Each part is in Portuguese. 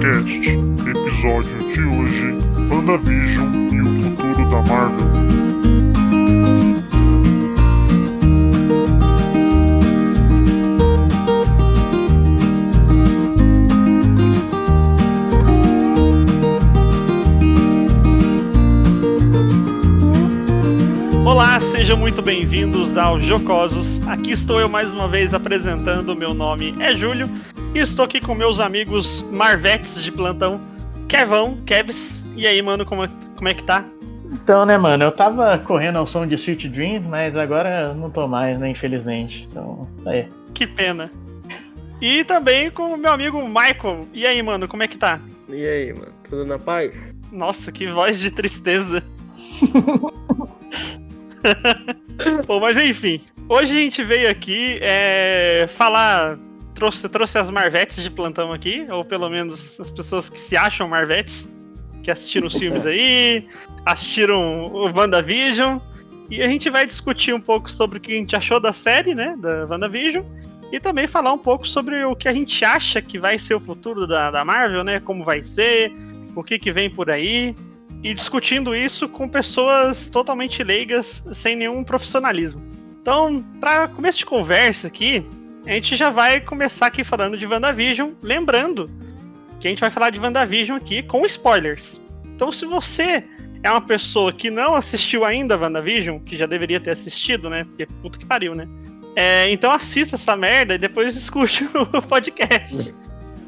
Podcast. Episódio de hoje: WandaVision e o futuro da Marvel. Olá, sejam muito bem-vindos ao Jocosos. Aqui estou eu mais uma vez apresentando. Meu nome é Júlio e estou aqui com meus amigos Marvetes de plantão, Kevão, Kevs. E aí, mano, como, como é que tá? Então, né, mano, eu tava correndo ao som de Sweet Dreams, mas agora não tô mais, né, infelizmente. Então, tá aí. Que pena. E também com o meu amigo Michael. E aí, mano, como é que tá? E aí, mano? Tudo na paz? Nossa, que voz de tristeza. Bom, mas enfim. Hoje a gente veio aqui é, falar. Trouxe, trouxe as Marvetes de plantão aqui, ou pelo menos as pessoas que se acham Marvetes, que assistiram os filmes aí, assistiram o WandaVision. E a gente vai discutir um pouco sobre o que a gente achou da série, né? Da WandaVision. E também falar um pouco sobre o que a gente acha que vai ser o futuro da, da Marvel, né? Como vai ser, o que, que vem por aí e discutindo isso com pessoas totalmente leigas, sem nenhum profissionalismo. Então, para começo de conversa aqui, a gente já vai começar aqui falando de WandaVision, lembrando que a gente vai falar de WandaVision aqui com spoilers. Então, se você é uma pessoa que não assistiu ainda WandaVision, que já deveria ter assistido, né? Porque puta que pariu, né? É, então assista essa merda e depois escute o podcast.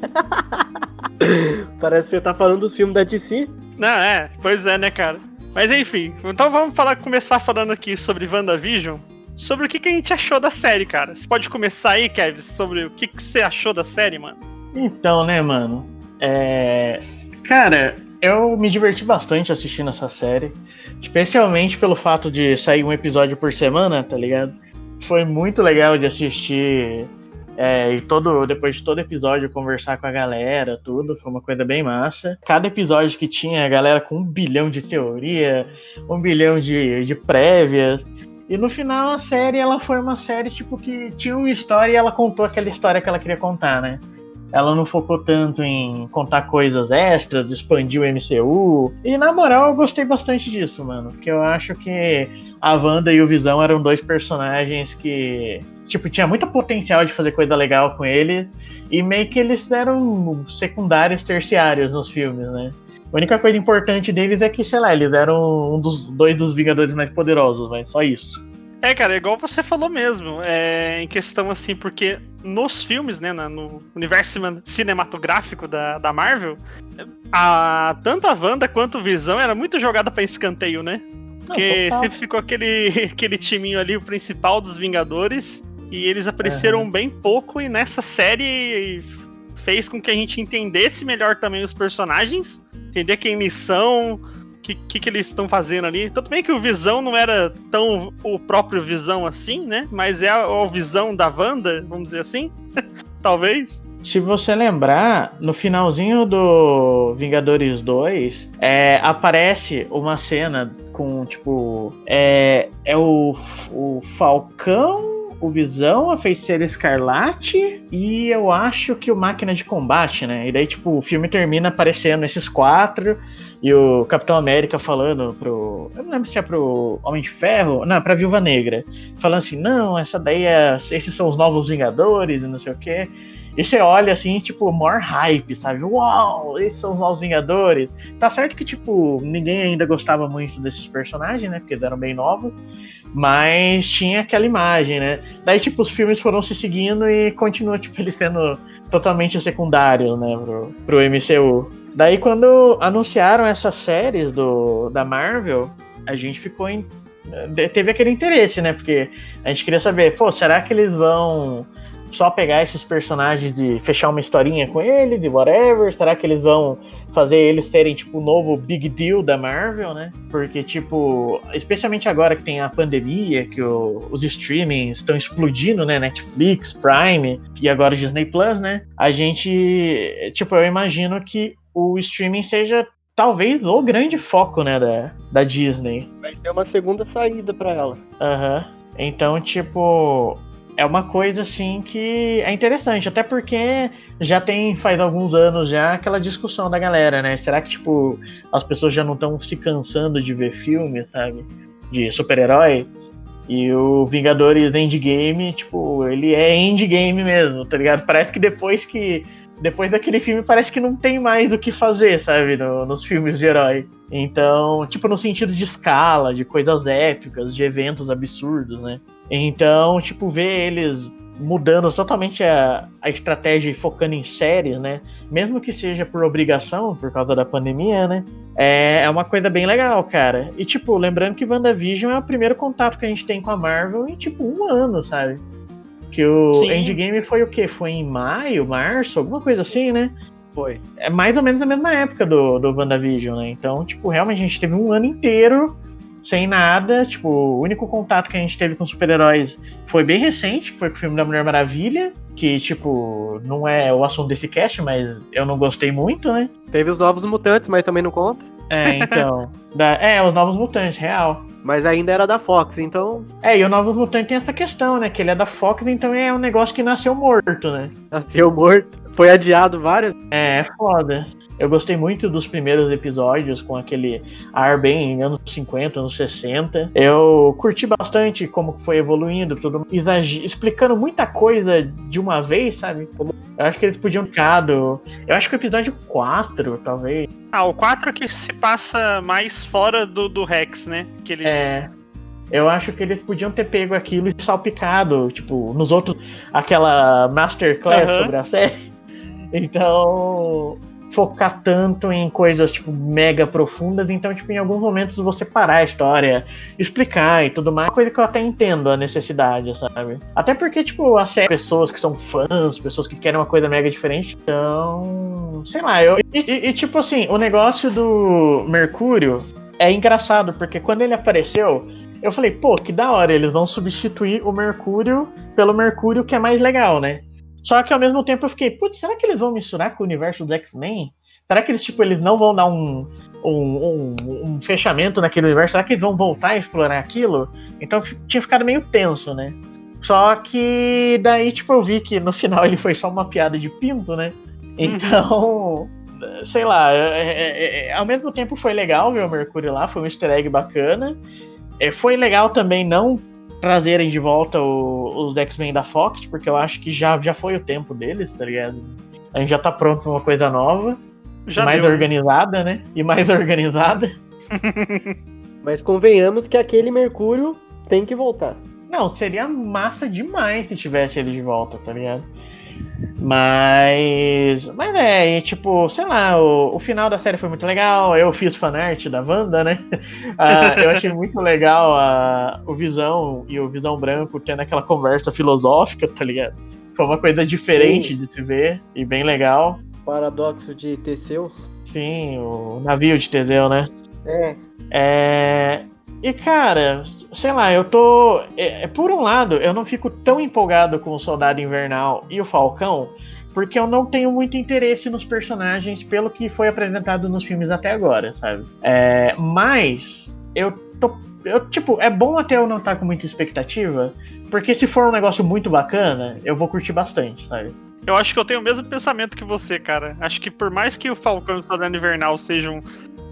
Parece que você tá falando dos filmes da DC. Não, é, pois é, né, cara? Mas enfim, então vamos falar, começar falando aqui sobre WandaVision. Sobre o que, que a gente achou da série, cara. Você pode começar aí, Kevin, sobre o que, que você achou da série, mano? Então, né, mano? É. Cara, eu me diverti bastante assistindo essa série. Especialmente pelo fato de sair um episódio por semana, tá ligado? Foi muito legal de assistir. É, e todo, depois de todo episódio conversar com a galera, tudo, foi uma coisa bem massa. Cada episódio que tinha a galera com um bilhão de teoria, um bilhão de, de prévias. E no final a série ela foi uma série tipo que tinha uma história e ela contou aquela história que ela queria contar, né? Ela não focou tanto em contar coisas extras, expandir o MCU. E na moral eu gostei bastante disso, mano. Porque eu acho que a Wanda e o Visão eram dois personagens que tipo, tinha muito potencial de fazer coisa legal com ele, e meio que eles eram secundários, terciários nos filmes, né? A única coisa importante deles é que, sei lá, eles eram um dos dois dos Vingadores mais poderosos, mas só isso. É, cara, é igual você falou mesmo, é, em questão assim, porque nos filmes, né, no universo cinematográfico da, da Marvel, a, tanto a Wanda quanto o Visão era muito jogada para escanteio, né? Porque Não, sempre ficou aquele, aquele timinho ali, o principal dos Vingadores, e eles apareceram uhum. bem pouco, e nessa série fez com que a gente entendesse melhor também os personagens, entender quem eles são, o que, que, que, eles estão fazendo ali. Tudo bem que o Visão não era tão o próprio Visão assim, né? Mas é a, a visão da Wanda, vamos dizer assim. Talvez. Se você lembrar, no finalzinho do Vingadores 2, é, aparece uma cena com, tipo. É, é o, o Falcão o Visão, a Feiticeira Escarlate e eu acho que o Máquina de Combate, né? E daí, tipo, o filme termina aparecendo esses quatro e o Capitão América falando pro. Eu não lembro se é pro Homem de Ferro. Não, pra Viúva Negra. Falando assim: não, essa daí é. Esses são os novos Vingadores e não sei o quê. E você olha assim, tipo, maior hype, sabe? Uau, esses são os novos Vingadores. Tá certo que, tipo, ninguém ainda gostava muito desses personagens, né? Porque eram bem novos. Mas tinha aquela imagem, né? Daí, tipo, os filmes foram se seguindo e continua, tipo, eles sendo totalmente secundários, né, pro, pro MCU. Daí, quando anunciaram essas séries do, da Marvel, a gente ficou em. Teve aquele interesse, né? Porque a gente queria saber, pô, será que eles vão só pegar esses personagens e fechar uma historinha com ele, de whatever? Será que eles vão fazer eles terem, tipo, o novo big deal da Marvel, né? Porque, tipo, especialmente agora que tem a pandemia, que o, os streamings estão explodindo, né? Netflix, Prime e agora Disney Plus, né? A gente, tipo, eu imagino que o streaming seja talvez o grande foco, né, da, da Disney. Vai ser uma segunda saída para ela. Aham. Uhum. Então, tipo, é uma coisa assim que é interessante, até porque já tem faz alguns anos já aquela discussão da galera, né? Será que tipo as pessoas já não estão se cansando de ver filme, sabe? De super-herói? E o Vingadores Endgame, tipo, ele é endgame mesmo, tá ligado? Parece que depois que depois daquele filme parece que não tem mais o que fazer, sabe, no, nos filmes de herói. Então, tipo, no sentido de escala, de coisas épicas, de eventos absurdos, né? Então, tipo, ver eles mudando totalmente a, a estratégia e focando em séries, né? Mesmo que seja por obrigação, por causa da pandemia, né? É, é uma coisa bem legal, cara. E, tipo, lembrando que WandaVision é o primeiro contato que a gente tem com a Marvel em, tipo, um ano, sabe? Que o Sim. Endgame foi o quê? Foi em maio, março, alguma coisa assim, né? Foi. É mais ou menos na mesma época do, do WandaVision, né? Então, tipo, realmente a gente teve um ano inteiro sem nada. Tipo, o único contato que a gente teve com super-heróis foi bem recente, que foi com o filme da Mulher Maravilha. Que, tipo, não é o assunto desse cast, mas eu não gostei muito, né? Teve os novos mutantes, mas também não conta. É, então. da- é, os Novos Mutantes, real. Mas ainda era da Fox, então É, e o Novos Mutantes tem essa questão, né? Que ele é da Fox, então é um negócio que nasceu morto, né? nasceu morto. Foi adiado várias. É, é foda. Eu gostei muito dos primeiros episódios com aquele ar bem anos 50, anos 60. Eu curti bastante como foi evoluindo, tudo explicando muita coisa de uma vez, sabe? Eu acho que eles podiam ficado. Eu acho que o episódio 4, talvez. Ah, o 4 que se passa mais fora do, do Rex, né? Que eles. É. Eu acho que eles podiam ter pego aquilo e salpicado, tipo, nos outros. aquela masterclass Aham. sobre a série. Então. Focar tanto em coisas, tipo, mega profundas, então, tipo, em alguns momentos você parar a história, explicar e tudo mais, coisa que eu até entendo a necessidade, sabe? Até porque, tipo, a série, pessoas que são fãs, pessoas que querem uma coisa mega diferente, então. Sei lá, eu. E- e, tipo assim, o negócio do Mercúrio é engraçado, porque quando ele apareceu, eu falei, pô, que da hora, eles vão substituir o Mercúrio pelo Mercúrio que é mais legal, né? Só que ao mesmo tempo eu fiquei, putz, será que eles vão misturar com o universo dos X-Men? Será que eles, tipo, eles não vão dar um, um, um, um fechamento naquele universo? Será que eles vão voltar a explorar aquilo? Então tinha ficado meio tenso, né? Só que daí, tipo, eu vi que no final ele foi só uma piada de pinto, né? Então, sei lá, é- é- é- ao mesmo tempo foi legal ver o Mercúrio lá, foi um easter egg bacana. É, foi legal também não trazerem de volta o- os X-Men da Fox, porque eu acho que já, já foi o tempo deles, tá ligado? A gente já tá pronto pra uma coisa nova, Já mais deu. organizada, né? E mais organizada. Mas convenhamos que aquele Mercúrio tem que voltar. Não, seria massa demais se tivesse ele de volta, tá ligado? Mas. Mas é, e tipo, sei lá, o, o final da série foi muito legal. Eu fiz fanart da Wanda, né? Ah, eu achei muito legal a, o Visão e o Visão Branco tendo aquela conversa filosófica, tá ligado? Foi uma coisa diferente de se ver e bem legal. Paradoxo de Teseu. Sim, o navio de Teseu, né? É. É, E cara, sei lá, eu tô. é, é, por um lado, eu não fico tão empolgado com o Soldado Invernal e o Falcão, porque eu não tenho muito interesse nos personagens pelo que foi apresentado nos filmes até agora, sabe? É, mas eu tô. Eu, tipo, é bom até eu não estar com muita expectativa, porque se for um negócio muito bacana, eu vou curtir bastante, sabe? Eu acho que eu tenho o mesmo pensamento que você, cara. Acho que por mais que o Falcão e o Soldado Invernal sejam,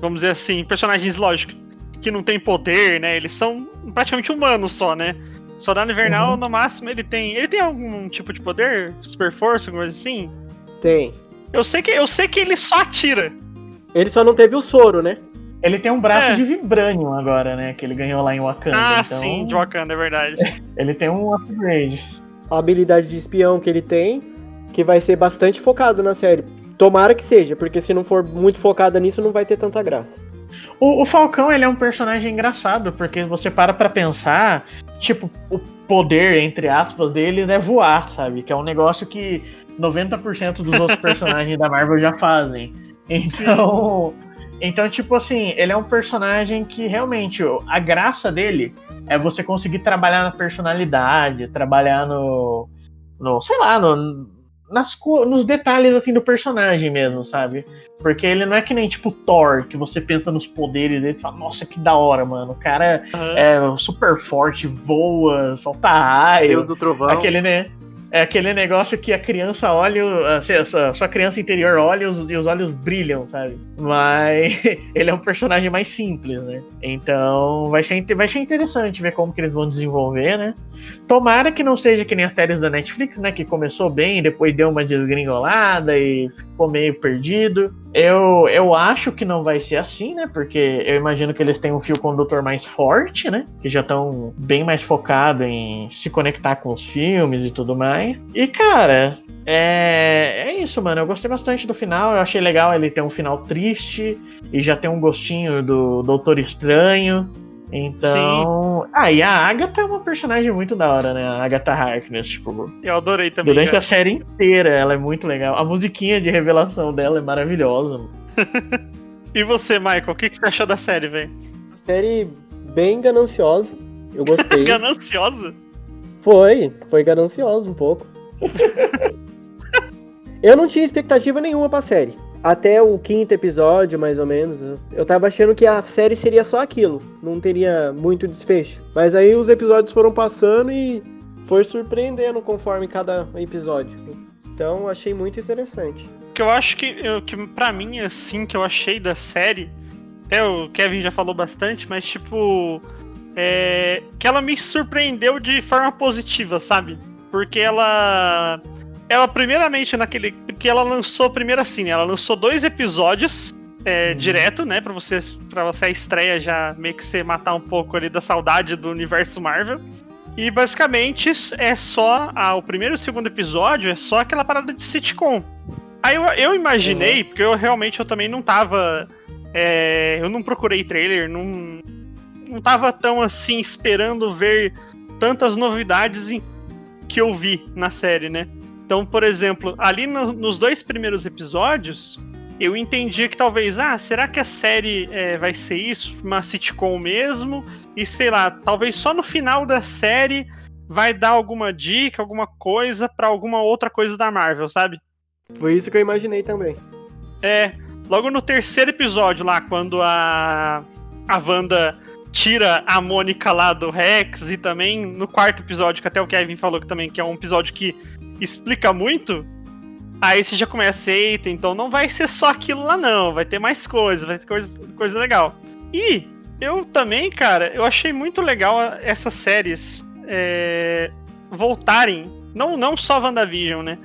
vamos dizer assim, personagens, lógico, que não tem poder, né? Eles são praticamente humanos só, né? Soldado Invernal, Uhum. no máximo, ele tem. Ele tem algum tipo de poder? Super força, alguma coisa assim? Tem. Eu sei que, eu sei que ele só atira. Ele só não teve o soro, né? Ele tem um braço É. de Vibranium agora, né? Que ele ganhou lá em Wakanda. ah, então sim, de Wakanda, é verdade. Ele tem um upgrade. A habilidade de espião que ele tem, que vai ser bastante focado na série. Tomara que seja, porque se não for muito focada nisso, não vai ter tanta graça. O, o Falcão, ele é um personagem engraçado, porque você para pra pensar, tipo, o poder, entre aspas, deles é voar, sabe? Que é um negócio que 90% dos outros personagens da Marvel já fazem. Então, então, tipo assim, ele é um personagem que realmente, a graça dele é você conseguir trabalhar na personalidade, trabalhar no, no sei lá, no, nas, nos detalhes assim do personagem mesmo, sabe? Porque ele não é que nem tipo Thor, que você pensa nos poderes dele e fala, nossa, que da hora, mano. O cara Aham. é super forte, voa, solta raio. Deus do trovão. Aquele, né? É aquele negócio que a criança olha, o- a sua, a sua criança interior olha e os, e os olhos brilham, sabe? Mas ele é um personagem mais simples, né? Então vai ser, vai ser interessante ver como que eles vão desenvolver, né? Tomara que não seja que nem as séries da Netflix, né? Que começou bem e depois deu uma desgringolada e ficou meio perdido. Eu, eu acho que não vai ser assim, né? Porque eu imagino que eles têm um fio condutor mais forte, né? Que já estão bem mais focados em se conectar com os filmes e tudo mais. E, cara, é, é isso, mano. Eu gostei bastante do final. Eu achei legal ele ter um final triste e já ter um gostinho do Doutor Estranho. Então. Ah, e a Agatha é uma personagem muito da hora, né? A Agatha Harkness, tipo. Eu adorei também. Durante cara. a série inteira, ela é muito legal. A musiquinha de revelação dela é maravilhosa. mano. E você, Michael, o que, que você achou da série, velho? Série bem gananciosa. Eu gostei. Gananciosa? Foi, foi gananciosa um pouco. eu não tinha expectativa nenhuma pra série. Até o quinto episódio, mais ou menos, eu tava achando que a série seria só aquilo, não teria muito desfecho. Mas aí os episódios foram passando e foi surpreendendo conforme cada episódio. Então achei muito interessante. O que eu acho que, que pra mim, assim, que eu achei da série, até o Kevin já falou bastante, mas tipo. É, que ela me surpreendeu de forma positiva, sabe? Porque ela. Ela, primeiramente, naquele. Porque ela lançou primeiro assim? Ela lançou dois episódios é, direto, né? Pra você, pra você a estreia já meio que você matar um pouco ali da saudade do universo Marvel. E basicamente é só. Ah, o primeiro e o segundo episódio é só aquela parada de sitcom. Aí eu, eu imaginei, porque eu realmente eu também não tava. é, eu não procurei trailer, não, não tava tão assim esperando ver tantas novidades em- que eu vi na série, né? Então, por exemplo, ali no- nos dois primeiros episódios, eu entendi que talvez, ah, será que a série é, vai ser isso? Uma sitcom mesmo? E sei lá, talvez só no final da série vai dar alguma dica, alguma coisa pra alguma outra coisa da Marvel, sabe? Foi isso que eu imaginei também. É, logo no terceiro episódio lá, quando a, a Wanda tira a Mônica lá do Rex e também no quarto episódio, que até o Kevin falou que também que é um episódio que explica muito, aí você já começa, eita, então não vai ser só aquilo lá não, vai ter mais coisa, vai ter coisa, coisa legal. E eu também, cara, eu achei muito legal essas séries é, voltarem, não, não só WandaVision, né?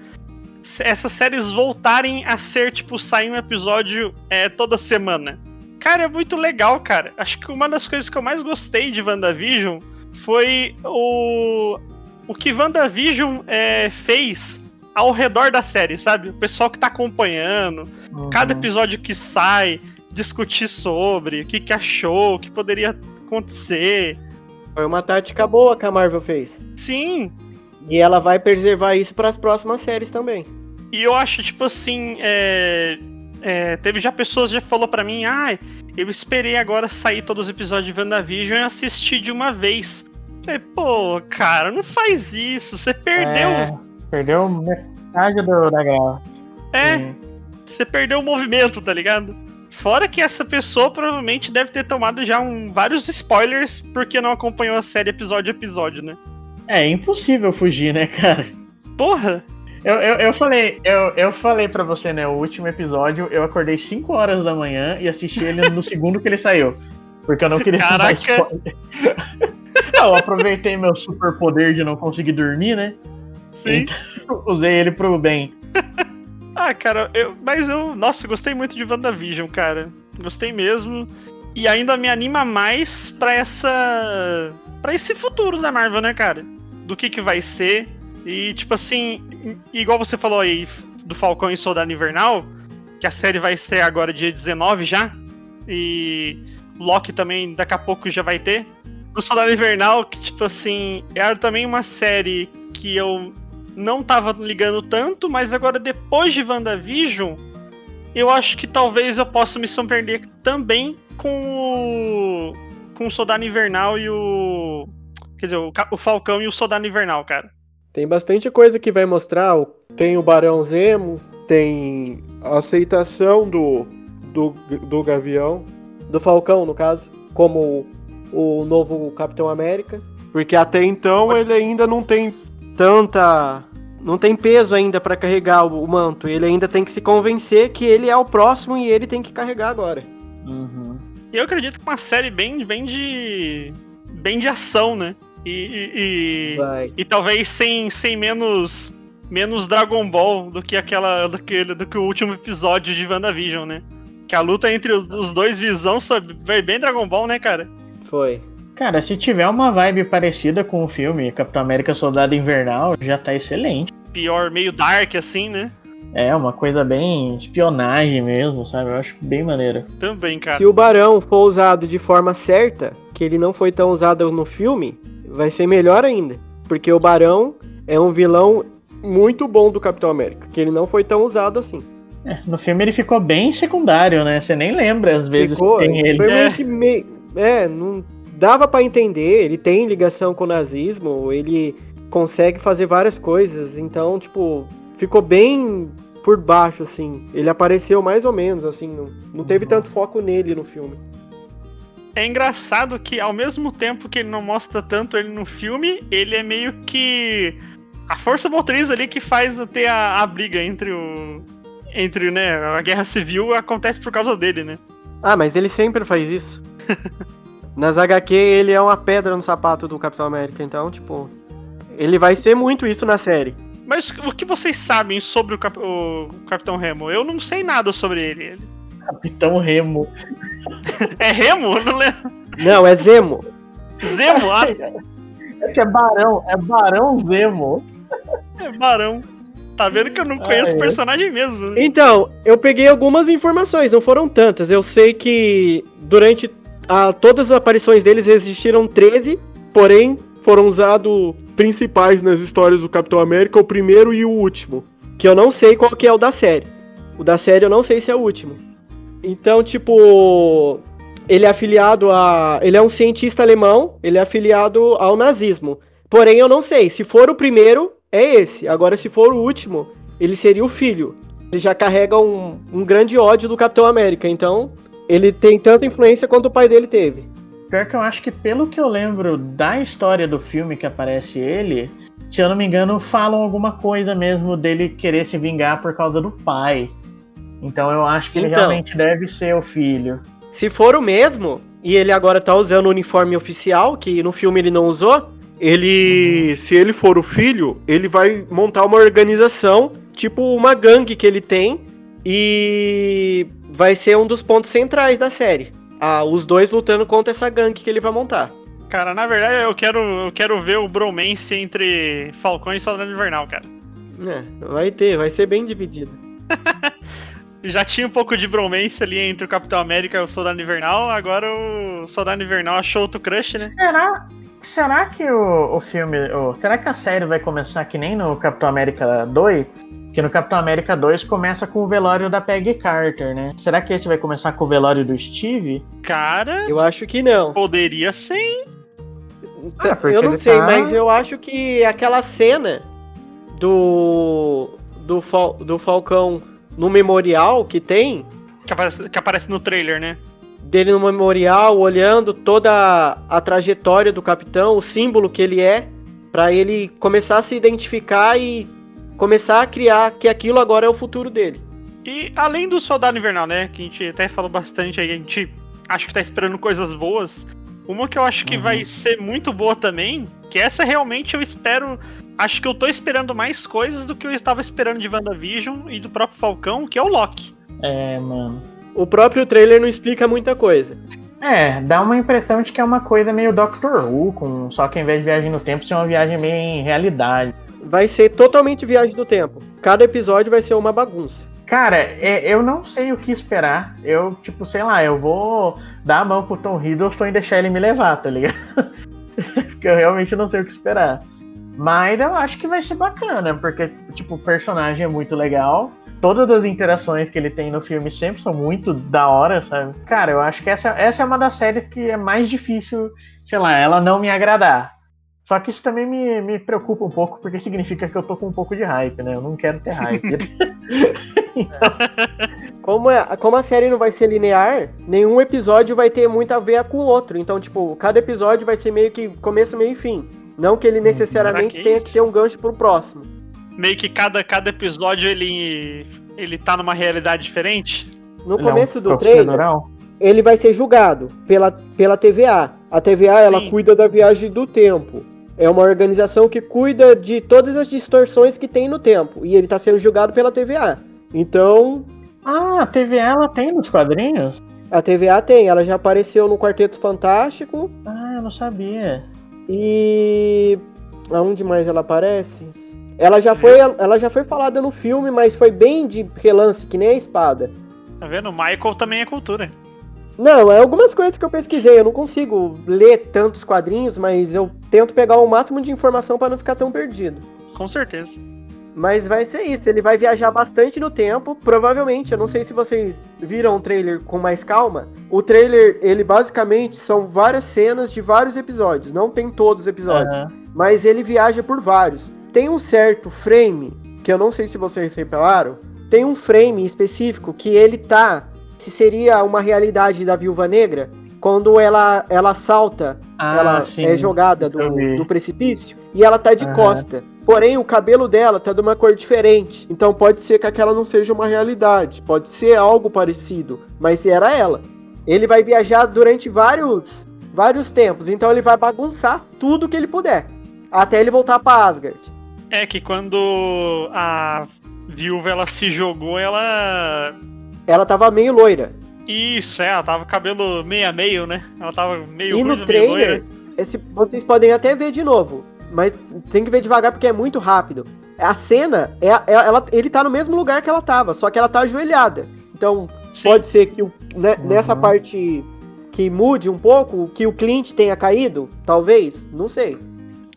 Essas séries voltarem a ser, tipo, sair um episódio é, toda semana. Cara, é muito legal, cara. Acho que uma das coisas que eu mais gostei de WandaVision foi o, o que WandaVision é, fez ao redor da série, sabe? O pessoal que tá acompanhando, cada Uhum. episódio que sai, discutir sobre, o que, que achou, o que poderia acontecer. Foi uma tática boa que a Marvel fez. Sim, E ela vai preservar isso para as próximas séries também. E eu acho, tipo assim, é, é, teve já pessoas que já falou pra mim, ah, eu esperei agora sair todos os episódios de WandaVision e assisti de uma vez. Falei, pô, cara, não faz isso, você perdeu. É, perdeu metade do, da grava. É, Sim. você perdeu o movimento, tá ligado? Fora que essa pessoa provavelmente deve ter tomado já um, vários spoilers porque não acompanhou a série episódio a episódio, né? É impossível fugir, né, cara? Porra! Eu, eu, eu falei, eu, eu falei pra você, né, o último episódio, eu acordei 5 horas da manhã e assisti ele no segundo que ele saiu. Porque eu não queria dar Caraca. spoiler. Não, eu aproveitei meu super poder de não conseguir dormir, né? Sim. Usei ele pro bem. Ah, cara, eu, mas eu, nossa, gostei muito de WandaVision, cara. Gostei mesmo. E ainda me anima mais pra essa. para esse futuro da Marvel, né, cara? Do que que vai ser. E, tipo assim, igual você falou aí do Falcão e Soldado Invernal, que a série vai estrear agora dia 19 já. E Loki também daqui a pouco já vai ter. Do Soldado Invernal, que, tipo assim, era também uma série que eu não tava ligando tanto, mas agora depois de WandaVision, eu acho que talvez eu possa me surpreender também com o. com o Soldado Invernal e o. Quer dizer, o, o Falcão e o Soldado Invernal, cara. Tem bastante coisa que vai mostrar. Tem o Barão Zemo, tem a aceitação do, do, do Gavião, do Falcão, no caso, como o, novo Capitão América. Porque até então ele ainda não tem tanta. Não tem peso ainda pra carregar o, o manto. Ele ainda tem que se convencer que ele é o próximo e ele tem que carregar agora. Uhum. E eu acredito que uma série bem, bem de. bem de ação, né? E. e, e- Vai. e talvez sem, sem menos. menos Dragon Ball do que aquela. do que, do que o último episódio de WandaVision, né? Que a luta entre os, os dois visão sabe, vai bem Dragon Ball, né, cara? Foi. Cara, se tiver uma vibe parecida com o filme Capitão América Soldado Invernal, já tá excelente. Pior, meio dark assim, né? É, uma coisa bem espionagem mesmo, sabe? Eu acho bem maneiro. Também, cara. Se o Barão for usado de forma certa, que ele não foi tão usado no filme, vai ser melhor ainda. Porque o Barão é um vilão muito bom do Capitão América, que ele não foi tão usado assim. É, no filme ele ficou bem secundário, né? Você nem lembra às vezes Ficou, que tem ele. Foi É. meio que meio, é, não dava pra entender, ele tem ligação com o nazismo, ele consegue fazer várias coisas, então, tipo, ficou bem por baixo assim. Ele apareceu mais ou menos assim, não, não teve Uhum. tanto foco nele no filme. É engraçado que ao mesmo tempo que ele não mostra tanto ele no filme, ele é meio que a força motriz ali que faz ter a, a briga entre o entre, né, a guerra civil acontece por causa dele, né? Ah, mas ele sempre faz isso. Nas HQ, ele é uma pedra no sapato do Capitão América, então, tipo. Ele vai ser muito isso na série. Mas o que vocês sabem sobre o, Cap- o Capitão Remo? Eu não sei nada sobre ele. Ele- Capitão Remo. É Remo? Eu Não lembro. Não, é Zemo. Zemo? Ah, É que é Barão, é Barão Zemo. é Barão. Tá vendo que eu não conheço Ah, o é. personagem mesmo, né? Então, eu peguei algumas informações, não foram tantas. Eu sei que durante a- todas as aparições deles existiram 13, porém foram usados principais nas histórias do Capitão América, o primeiro e o último. Que eu não sei qual que é o da série. O da série eu não sei se é o último. Então, tipo, ele é afiliado a. Ele é um cientista alemão, ele é afiliado ao nazismo. Porém, eu não sei. Se for o primeiro, é esse. Agora, se for o último, ele seria o filho. Ele já carrega um, um grande ódio do Capitão América. Então, ele tem tanta influência quanto o pai dele teve. Pior que eu acho que pelo que eu lembro da história do filme que aparece ele, se eu não me engano, falam alguma coisa mesmo dele querer se vingar por causa do pai. Então eu acho que ele Então. realmente deve ser o filho. Se for o mesmo, e ele agora tá usando o uniforme oficial, que no filme ele não usou, ele. Se ele for o filho, ele vai montar uma organização, tipo uma gangue que ele tem, e vai ser um dos pontos centrais da série. Ah, os dois lutando contra essa gangue que ele vai montar. Cara, na verdade eu quero, eu quero ver o bromance entre Falcão e Soldado Invernal, cara. É, vai ter, vai ser bem dividido. Já tinha um pouco de bromance ali entre o Capitão América e o Soldado Invernal, agora o Soldado Invernal achou outro crush, né? Será, será que o, o filme. o- será que a série vai começar que nem no Capitão América 2? Que no Capitão América 2 começa com o velório da Peggy Carter, né? Será que esse vai começar com o velório do Steve? Cara, Eu acho que não. poderia ser. Ah, porque eu não sei, tá- mas eu acho que aquela cena do do, Fal- do Falcão no memorial que tem, Que aparece, que aparece no trailer, né? dele no memorial olhando toda a trajetória do capitão, o símbolo que ele é, pra ele começar a se identificar e começar a criar que aquilo agora é o futuro dele. E além do Soldado Invernal, né? Que a gente até falou bastante aí, a gente acho que tá esperando coisas boas. Uma que eu acho que Uhum. vai ser muito boa também, que essa realmente eu espero. Acho que eu tô esperando mais coisas do que eu estava esperando de WandaVision e do próprio Falcão, que é o Loki. É, mano. O próprio trailer não explica muita coisa. É, dá uma impressão de que é uma coisa meio Doctor Who, com, só que ao invés de viagem no tempo, ser uma viagem meio em realidade. Vai ser totalmente viagem do tempo. Cada episódio vai ser uma bagunça. Cara, é- eu não sei o que esperar. Eu, tipo, sei lá, eu vou dar a mão pro Tom Hiddleston e deixar ele me levar, tá ligado? porque eu realmente não sei o que esperar. Mas eu acho que vai ser bacana, porque, tipo, o personagem é muito legal. Todas as interações que ele tem no filme sempre são muito da hora, sabe? Cara, eu acho que essa, essa é uma das séries que é mais difícil, sei lá, ela não me agradar. Só que isso também me, me preocupa um pouco, porque significa que eu tô com um pouco de hype, né? Eu não quero ter hype. Como, é, como a série não vai ser linear, nenhum episódio vai ter muito a ver com o outro. Então, tipo, cada episódio vai ser meio que começo, meio e fim. Não que ele necessariamente que tenha isso? que ter um gancho pro próximo. Meio que cada, cada episódio ele, ele tá numa realidade diferente. No Ele é um começo do trailer, rural? ele vai ser julgado pela, pela TVA. A TVA, ela Sim. cuida da viagem do tempo. É uma organização que cuida de todas as distorções que tem no tempo. E ele tá sendo julgado pela TVA. Então, Ah, a TVA ela tem nos quadrinhos? a TVA tem. Ela já apareceu no Quarteto Fantástico. Ah, eu não sabia. E. Aonde mais ela aparece? Ela já foi, ela já foi falada no filme, mas foi bem de relance, que nem a espada. Tá vendo? O Michael também é cultura. Não, é algumas coisas que eu pesquisei. Eu não consigo ler tantos quadrinhos, mas eu tento pegar o máximo de informação para não ficar tão perdido. Com certeza. Mas vai ser isso, ele vai viajar bastante no tempo, provavelmente. Eu não sei se vocês viram o trailer com mais calma. O trailer, ele basicamente são várias cenas de vários episódios, não tem todos os episódios, Aham. mas ele viaja por vários. Tem um certo frame, que eu não sei se vocês repararam, tem um frame específico que ele tá, se seria uma realidade da Viúva Negra, quando ela ela salta Ah, ela sim. é jogada do, do precipício e ela tá de Aham. costa. Porém, o cabelo dela tá de uma cor diferente. Então pode ser que aquela não seja uma realidade. Pode ser algo parecido. Mas era ela. Ele vai viajar durante vários, vários tempos. Então ele vai bagunçar tudo que ele puder. Até ele voltar pra Asgard. É que quando a viúva ela se jogou, ela. Ela tava meio loira. Isso, é, ela tava com cabelo meio a meio, né? Ela tava meio e ruiva, no trailer, loira. esse, vocês podem até ver de novo. Mas tem que ver devagar porque é muito rápido. A cena, é, é- ela, ele tá no mesmo lugar que ela tava, só que ela tá ajoelhada. Então, Sim. pode ser que o- né, Uhum. nessa parte que mude um pouco, que o Clint tenha caído, talvez, não sei.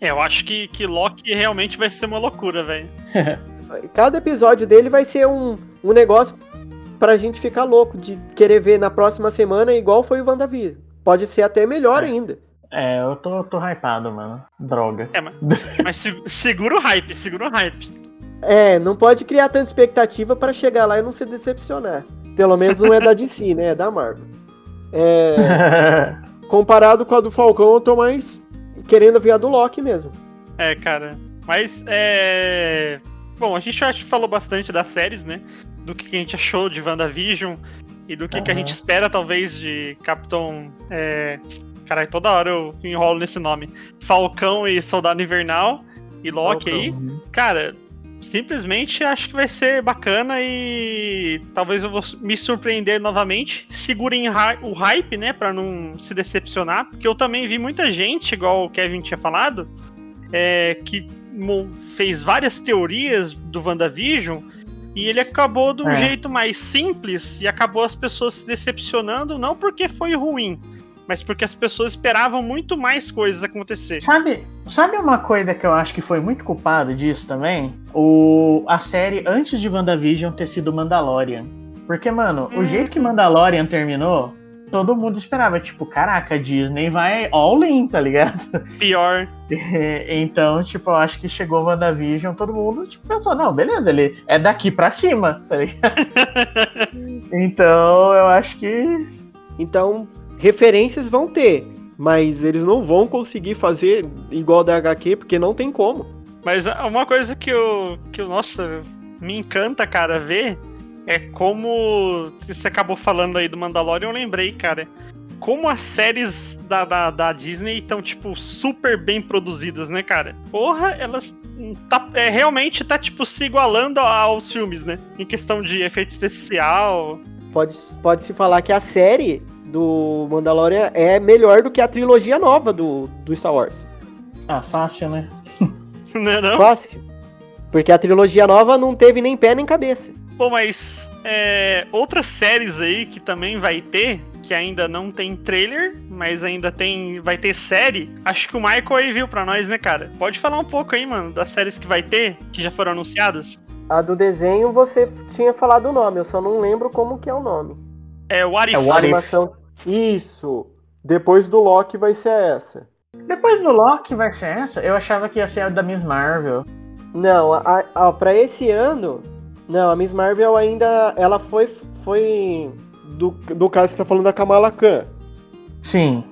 É, eu acho que, que Loki realmente vai ser uma loucura, velho. Cada episódio dele vai ser um, um negócio pra gente ficar louco de querer ver na próxima semana, igual foi o WandaVision. Pode ser até melhor É. ainda. É, eu tô, tô hypado, mano. Droga. Mas se- segura o hype, segura o hype. É, não pode criar tanta expectativa pra chegar lá e não se decepcionar. Pelo menos não é da DC, né? É da Marvel. É, comparado com a do Falcão, eu tô mais querendo ver a do Loki mesmo. É, cara. Mas é. Bom, a gente já falou bastante das séries, né? Do que a gente achou de WandaVision e do que, que a gente espera, talvez, de Capitão. É... Caralho, toda hora eu enrolo nesse nome. Falcão e Soldado Invernal e Loki aí. Uhum. Cara, simplesmente acho que vai ser bacana e talvez eu vou me surpreender novamente. Segurem o hype, né, Pra não se decepcionar, porque eu também vi muita gente, igual o Kevin tinha falado, é, que fez várias teorias do WandaVision e ele acabou de um É. jeito mais simples e acabou as pessoas se decepcionando, não porque foi ruim, mas porque as pessoas esperavam muito mais coisas acontecer. Sabe, sabe uma coisa que eu acho que foi muito culpado disso também? O, a série antes de WandaVision ter sido Mandalorian. Porque, mano, o Hum. jeito que Mandalorian terminou, todo mundo esperava, tipo, caraca, a Disney vai all in, tá ligado? Pior. então, tipo, eu acho que chegou WandaVision, todo mundo tipo, pensou, não, beleza, ele é daqui pra cima, tá ligado? então, eu acho que. Então, referências vão ter, mas eles não vão conseguir fazer igual da HQ, porque não tem como. Mas uma coisa que eu, que eu, nossa, me encanta, cara, ver é como. Você acabou falando aí do Mandalorian, eu lembrei, cara. Como as séries da, da, da Disney estão, tipo, super bem produzidas, né, cara? Porra, elas. Tá, é, realmente tá, tipo, se igualando aos filmes, né? Em questão de efeito especial. Pode, pode se falar que a série do Mandalorian é melhor do que a trilogia nova do, do Star Wars. Ah, fácil, né? Né, não? Fácil. Porque a trilogia nova não teve nem pé nem cabeça. Bom, mas é, outras séries aí que também vai ter, que ainda não tem trailer, mas ainda tem, vai ter série. Acho que o Michael aí viu pra nós, né, cara? Pode falar um pouco aí, mano, das séries que vai ter, que já foram anunciadas? A do desenho você tinha falado o nome, eu só não lembro como que é o nome. É o What If. É What. Animação. Isso. Depois do Loki vai ser essa. Depois do Loki vai ser essa? Eu achava que ia ser a da Miss Marvel. Não, a, a, pra esse ano. Não, a Miss Marvel ainda. Ela foi. foi Do, do caso que você tá falando da Kamala Khan. Sim.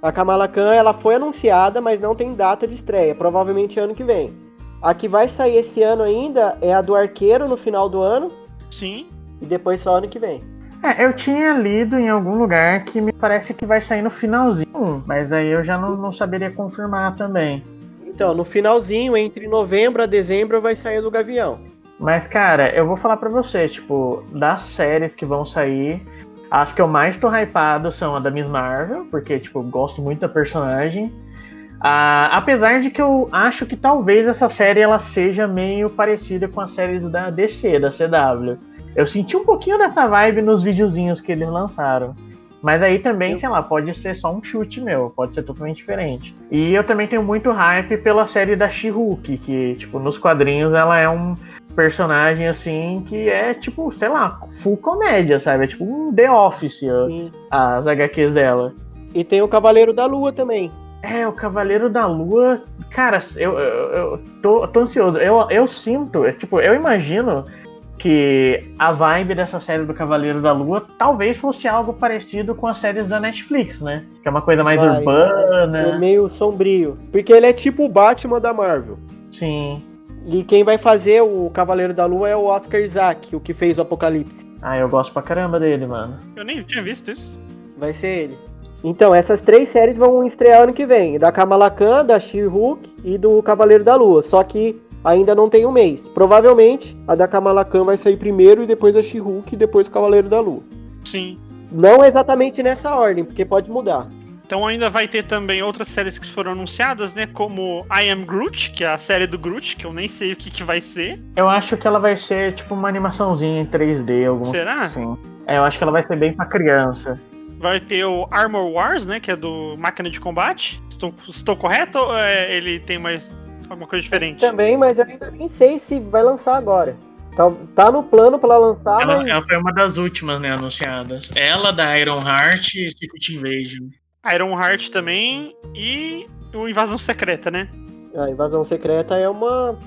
A Kamala Khan ela foi anunciada, mas não tem data de estreia. Provavelmente ano que vem. A que vai sair esse ano ainda é a do Arqueiro no final do ano. Sim. E depois só ano que vem. É, eu tinha lido em algum lugar que me parece que vai sair no finalzinho, mas aí eu já não, não saberia confirmar também. Então, no finalzinho, entre novembro a dezembro, vai sair do Gavião. Mas, cara, eu vou falar pra vocês, tipo, das séries que vão sair, as que eu mais tô hypado são a da Miss Marvel, porque, tipo, gosto muito da personagem. Ah, apesar de que eu acho que talvez essa série ela seja meio parecida com as séries da DC, da CW. Eu senti um pouquinho dessa vibe nos videozinhos que eles lançaram. Mas aí também, sei lá, pode ser só um chute meu, pode ser totalmente diferente. E eu também tenho muito hype pela série da She-Hulk, que, tipo, nos quadrinhos ela é um personagem, assim, que é, tipo, sei lá, full comédia, sabe? É tipo um The Office, Sim. as HQs dela. E tem o Cavaleiro da Lua também. É, o Cavaleiro da Lua. Cara, eu, eu, eu tô, tô ansioso. Eu, eu sinto, é, tipo, eu imagino que a vibe dessa série do Cavaleiro da Lua talvez fosse algo parecido com as séries da Netflix, né? Que é uma coisa mais Vai, urbana. meio sombrio. Porque ele é tipo o Batman da Marvel. Sim. E quem vai fazer o Cavaleiro da Lua é o Oscar Isaac, o que fez o Apocalipse. Ah, eu gosto pra caramba dele, mano. Eu nem tinha visto isso. Vai ser ele. Então, essas três séries vão estrear ano que vem. Da Kamala Khan, da She-Hulk e do Cavaleiro da Lua. Só que ainda não tem um mês. Provavelmente, a da Kamala Khan vai sair primeiro e depois a She-Hulk e depois o Cavaleiro da Lua. Sim. Não exatamente nessa ordem, porque pode mudar. Então ainda vai ter também outras séries que foram anunciadas, né? Como I Am Groot, que é a série do Groot, que eu nem sei o que, que vai ser. Eu acho que ela vai ser tipo uma animaçãozinha em 3D, alguma Será? assim. É, eu acho que ela vai ser bem pra criança. Vai ter o Armor Wars, né? Que é do Máquina de Combate. Estou, estou correto ou é, ele tem mais alguma coisa diferente? Também, mas eu ainda nem sei se vai lançar agora. Tá, tá no plano pra lançar, Ela, mas... ela foi uma das últimas, né, anunciadas. Ela, da Iron Heart e Secret Invasion. Iron Heart também e o Invasão Secreta, né? A Invasão Secreta é uma...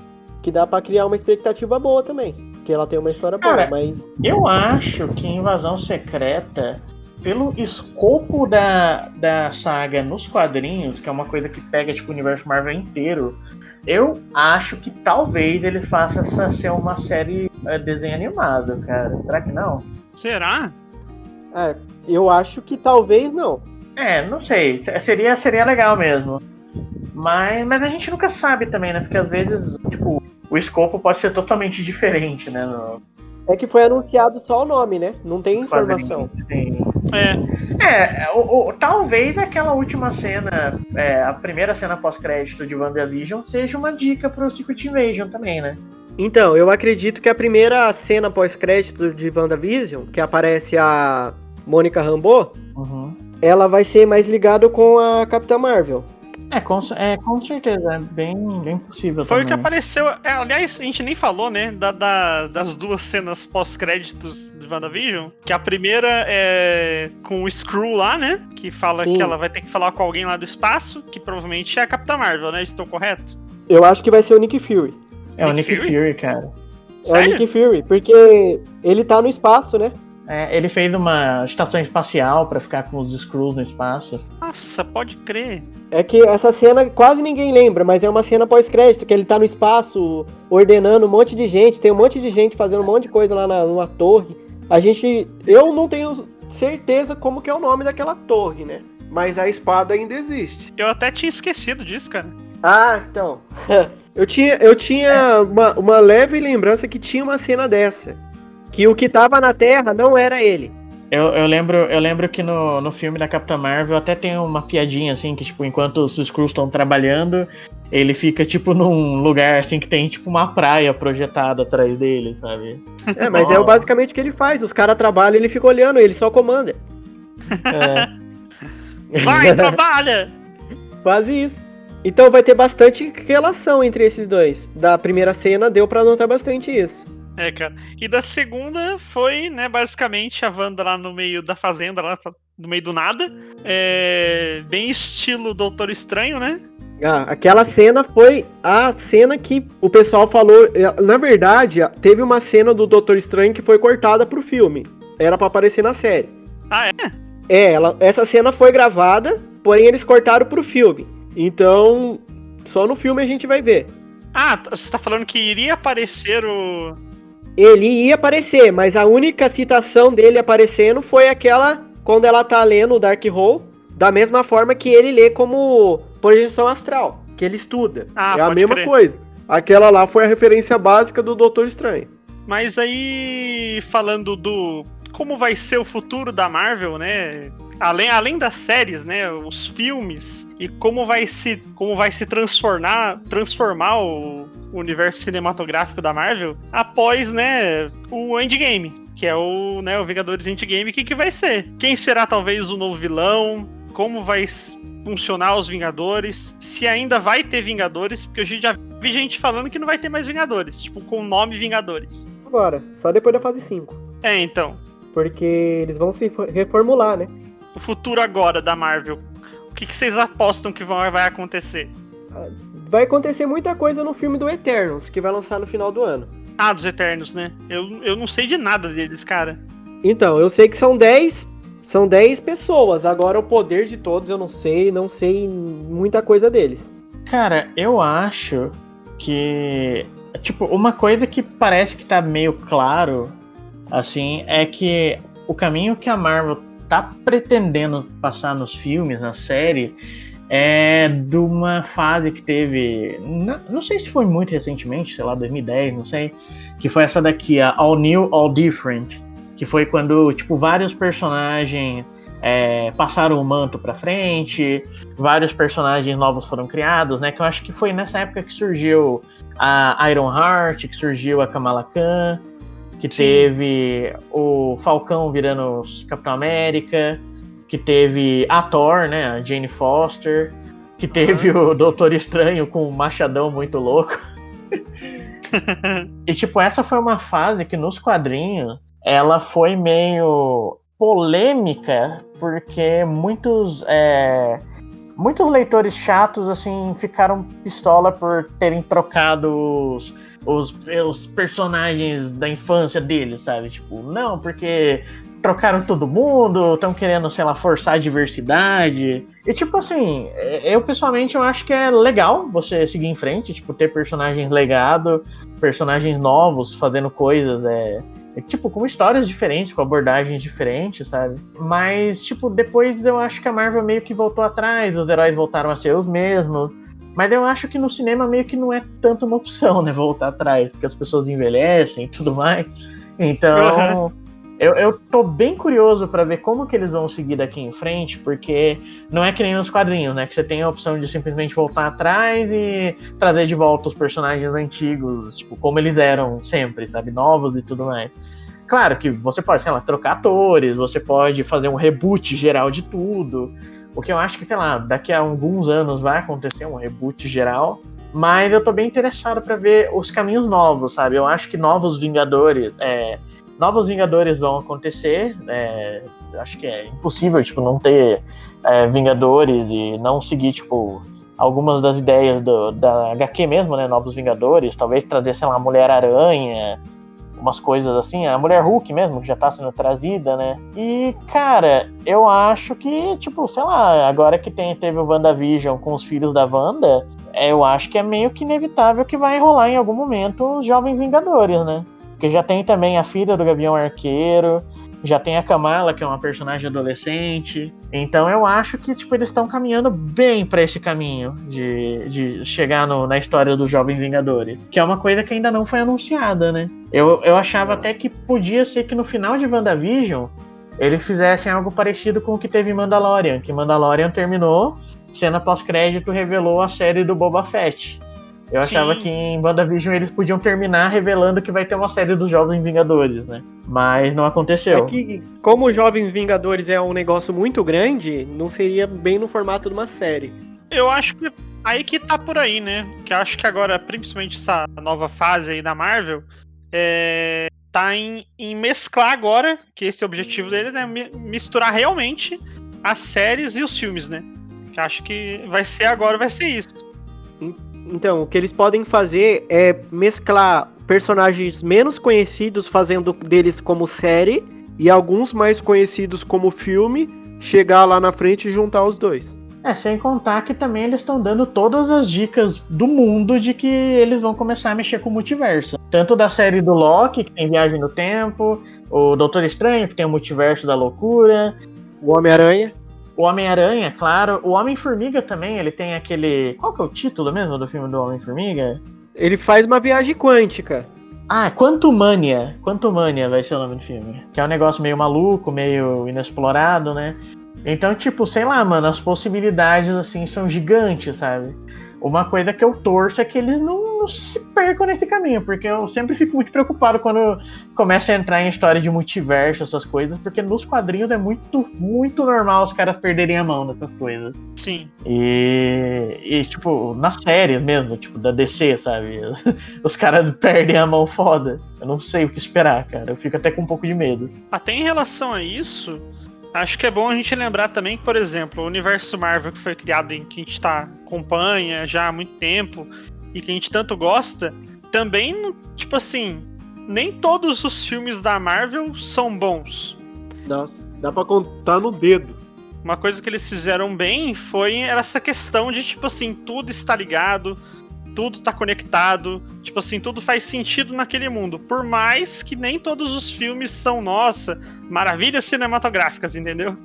Que dá pra criar uma expectativa boa também. Porque ela tem uma história boa, Cara, mas... Eu acho que Invasão Secreta, pelo escopo da, da saga nos quadrinhos, que é uma coisa que pega tipo, o universo Marvel inteiro, eu acho que talvez eles façam essa ser uma série eh, desenho animado, cara. Será que não? Será? É, eu acho que talvez não. É, não sei. Se- Seria, seria legal mesmo. Mas, mas a gente nunca sabe também, né? Porque às vezes, tipo, o escopo pode ser totalmente diferente, né? No É que foi anunciado só o nome, né? Não tem informação. Sim. É. É, o, o- talvez aquela última cena, é, a primeira cena pós-crédito de WandaVision, seja uma dica pro Secret Invasion também, né? Então, eu acredito que a primeira cena pós-crédito de WandaVision, que aparece a Mônica Rambeau, Uhum. Ela vai ser mais ligada com a Capitã Marvel. É, com, é, com certeza, é bem, bem possível Foi o que também. apareceu. é, aliás, a gente nem falou, né? da- da- das duas cenas pós-créditos de WandaVision. Que a primeira é com o Screw lá, né? Que fala Sim. que ela vai ter que falar com alguém lá do espaço, que provavelmente é a Capitã Marvel, né? Estou correto? Eu acho que vai ser o Nick Fury. É o Nick Nick Fury? Fury, cara. É o Sério? Nick Fury, porque ele tá no espaço, né? É, ele fez uma estação espacial pra ficar com os Skrulls no espaço. Nossa, pode crer. É que essa cena quase ninguém lembra, mas é uma cena pós-crédito, que ele tá no espaço ordenando um monte de gente, tem um monte de gente fazendo um monte de coisa lá na, numa torre. A gente. Eu não tenho certeza como que é o nome daquela torre, né? Mas a espada ainda existe. Eu até tinha esquecido disso, cara. Ah, então. Eu tinha, eu tinha uma, uma leve lembrança que tinha uma cena dessa. Que o que tava na Terra não era ele. Eu, eu lembro, eu lembro que no, no filme da Capitã Marvel até tem uma piadinha assim, que tipo, enquanto os Skrulls estão trabalhando, ele fica tipo num lugar assim que tem tipo uma praia projetada atrás dele, sabe? É, mas é o basicamente o que ele faz. Os caras trabalham e ele fica olhando, ele só comanda. É, Vai, trabalha! Quase isso. Então vai ter bastante relação entre esses dois. Da primeira cena deu pra notar bastante isso. É, cara. E da segunda foi, né, basicamente a Wanda lá no meio da fazenda, lá no meio do nada. É, bem estilo Doutor Estranho, né? Ah, aquela cena foi a cena que o pessoal falou. eh, Na verdade, teve uma cena do Doutor Estranho que foi cortada pro filme. Era pra aparecer na série. Ah, é? É, ela, essa cena foi gravada, porém eles cortaram pro filme. Então, só no filme a gente vai ver. Ah, você tá falando que iria aparecer o. Ele ia aparecer, mas a única citação dele aparecendo foi aquela quando ela tá lendo o Dark Hole, da mesma forma que ele lê como projeção astral, que ele estuda. Ah, é a mesma crer. coisa. Aquela lá foi a referência básica do Doutor Estranho. Mas aí, falando do. Como vai ser o futuro da Marvel, né? Além, além das séries, né? Os filmes. E como vai se, como vai se transformar, transformar o, o universo cinematográfico da Marvel após, né? O Endgame. Que é o, né, o Vingadores Endgame. O que, que vai ser? Quem será talvez o novo vilão? Como vai funcionar os Vingadores? Se ainda vai ter Vingadores? Porque eu já vi gente falando que não vai ter mais Vingadores. Tipo, com o nome Vingadores. Agora, só depois da fase 5. É, então. Porque eles vão se for- reformular, né? O futuro agora da Marvel. O que, que vocês apostam que vai vai acontecer? Vai acontecer muita coisa no filme do Eternos, que vai lançar no final do ano. Ah, dos Eternos, né? Eu, eu não sei de nada deles, cara. Então, eu sei que são 10. São 10 pessoas. Agora o poder de todos eu não sei, não sei muita coisa deles. Cara, eu acho que. Tipo, uma coisa que parece que tá meio claro, assim, é que o caminho que a Marvel tá pretendendo passar nos filmes, na série, é de uma fase que teve. Não sei se foi muito recentemente, sei lá, 2010, não sei. Que foi essa daqui, a All New, All Different. Que foi quando, tipo, vários personagens é, passaram o manto pra frente, vários personagens novos foram criados, né? Que eu acho que foi nessa época que surgiu a Iron Heart, que surgiu a Kamala Khan, que Sim. teve o Falcão virando Capitão América, que teve a Thor, né? A Jane Foster, que teve o Doutor Estranho com um machadão muito louco. e tipo, essa foi uma fase que nos quadrinhos ela foi meio polêmica, porque muitos é, muitos leitores chatos assim ficaram pistola por terem trocado os, os, os personagens da infância deles, sabe? Tipo, não, porque trocaram todo mundo, estão querendo, sei lá, forçar a diversidade. E tipo assim, eu pessoalmente eu acho que é legal você seguir em frente, tipo, ter personagens legado, personagens novos fazendo coisas, é, é, tipo, com histórias diferentes, com abordagens diferentes, sabe? Mas, tipo, depois eu acho que a Marvel meio que voltou atrás, os heróis voltaram a ser os mesmos. Mas eu acho que no cinema meio que não é tanto uma opção, né? Voltar atrás, porque as pessoas envelhecem e tudo mais. Então, eu, eu tô bem curioso pra ver como que eles vão seguir daqui em frente, porque não é que nem nos quadrinhos, né? Que você tem a opção de simplesmente voltar atrás e trazer de volta os personagens antigos, tipo, como eles eram sempre, sabe? Novos e tudo mais. Claro que você pode, sei lá, trocar atores, você pode fazer um reboot geral de tudo. O que eu acho que, sei lá, daqui a alguns anos vai acontecer um reboot geral. Mas eu tô bem interessado pra ver os caminhos novos, sabe? Eu acho que novos Vingadores. É, novos Vingadores vão acontecer. É, acho que é impossível, tipo, não ter é, Vingadores e não seguir, tipo, algumas das ideias do, da HQ mesmo, né? Novos Vingadores, talvez trazer, sei lá, Mulher-Aranha, umas coisas assim, a Mulher Hulk mesmo, que já tá sendo trazida, né? E, cara, eu acho que, tipo, sei lá, agora que tem, teve o WandaVision com os filhos da Wanda, eu acho que é meio que inevitável que vai rolar em algum momento os Jovens Vingadores, né? Porque já tem também a filha do Gavião Arqueiro, já tem a Kamala, que é uma personagem adolescente. Então eu acho que tipo, eles estão caminhando bem para esse caminho de, de chegar no- na história dos Jovens Vingadores. Que é uma coisa que ainda não foi anunciada, né? Eu, eu achava até que podia ser que no final de WandaVision eles fizessem algo parecido com o que teve em Mandalorian. Que Mandalorian terminou, cena pós-crédito revelou a série do Boba Fett. Eu Sim. achava que em WandaVision eles podiam terminar revelando que vai ter uma série dos Jovens Vingadores, né? Mas não aconteceu. É que, como os Jovens Vingadores é um negócio muito grande, não seria bem no formato de uma série. Eu acho que aí que tá por aí, né? Que eu acho que agora, principalmente essa nova fase aí da Marvel, é, tá em, em mesclar agora, que esse é o objetivo deles, é mi- misturar realmente as séries e os filmes, né? Que acho que vai ser agora, vai ser isso. Então, o que eles podem fazer é mesclar personagens menos conhecidos, fazendo deles como série, E alguns mais conhecidos como filme, chegar lá na frente e juntar os dois. É, sem contar que também eles estão dando todas as dicas do mundo de que eles vão começar a mexer com o multiverso. Tanto da série do Loki, que tem viagem no tempo, o Doutor Estranho, que tem o multiverso da loucura, o Homem-Aranha. O Homem-Aranha, claro, o Homem-Formiga também, ele tem aquele. Qual que é o título mesmo do filme do Homem-Formiga? Ele faz uma viagem quântica. Ah, Quantumania. Quantumania vai ser o nome do filme. Que é um negócio meio maluco, meio inexplorado, né? Então, tipo, sei lá, mano, as possibilidades, assim, são gigantes, sabe? Uma coisa que eu torço é que eles não, não se percam nesse caminho, porque eu sempre fico muito preocupado quando começa a entrar em história de multiverso, essas coisas, porque nos quadrinhos é muito, muito normal os caras perderem a mão nessas coisas. Sim. E, e, tipo, na série mesmo, tipo, da DC, sabe? Os caras perdem a mão foda. Eu não sei o que esperar, cara. Eu fico até com um pouco de medo. Até em relação a isso, acho que é bom a gente lembrar também que, por exemplo, o universo Marvel que foi criado em que a gente tá, acompanha já há muito tempo e que a gente tanto gosta, também, tipo assim, nem todos os filmes da Marvel são bons. Nossa, dá pra contar no dedo. Uma coisa que eles fizeram bem foi essa questão de, tipo assim, tudo está ligado, tudo tá conectado, tipo assim, tudo faz sentido naquele mundo. Por mais que nem todos os filmes são, nossa, maravilhas cinematográficas, entendeu?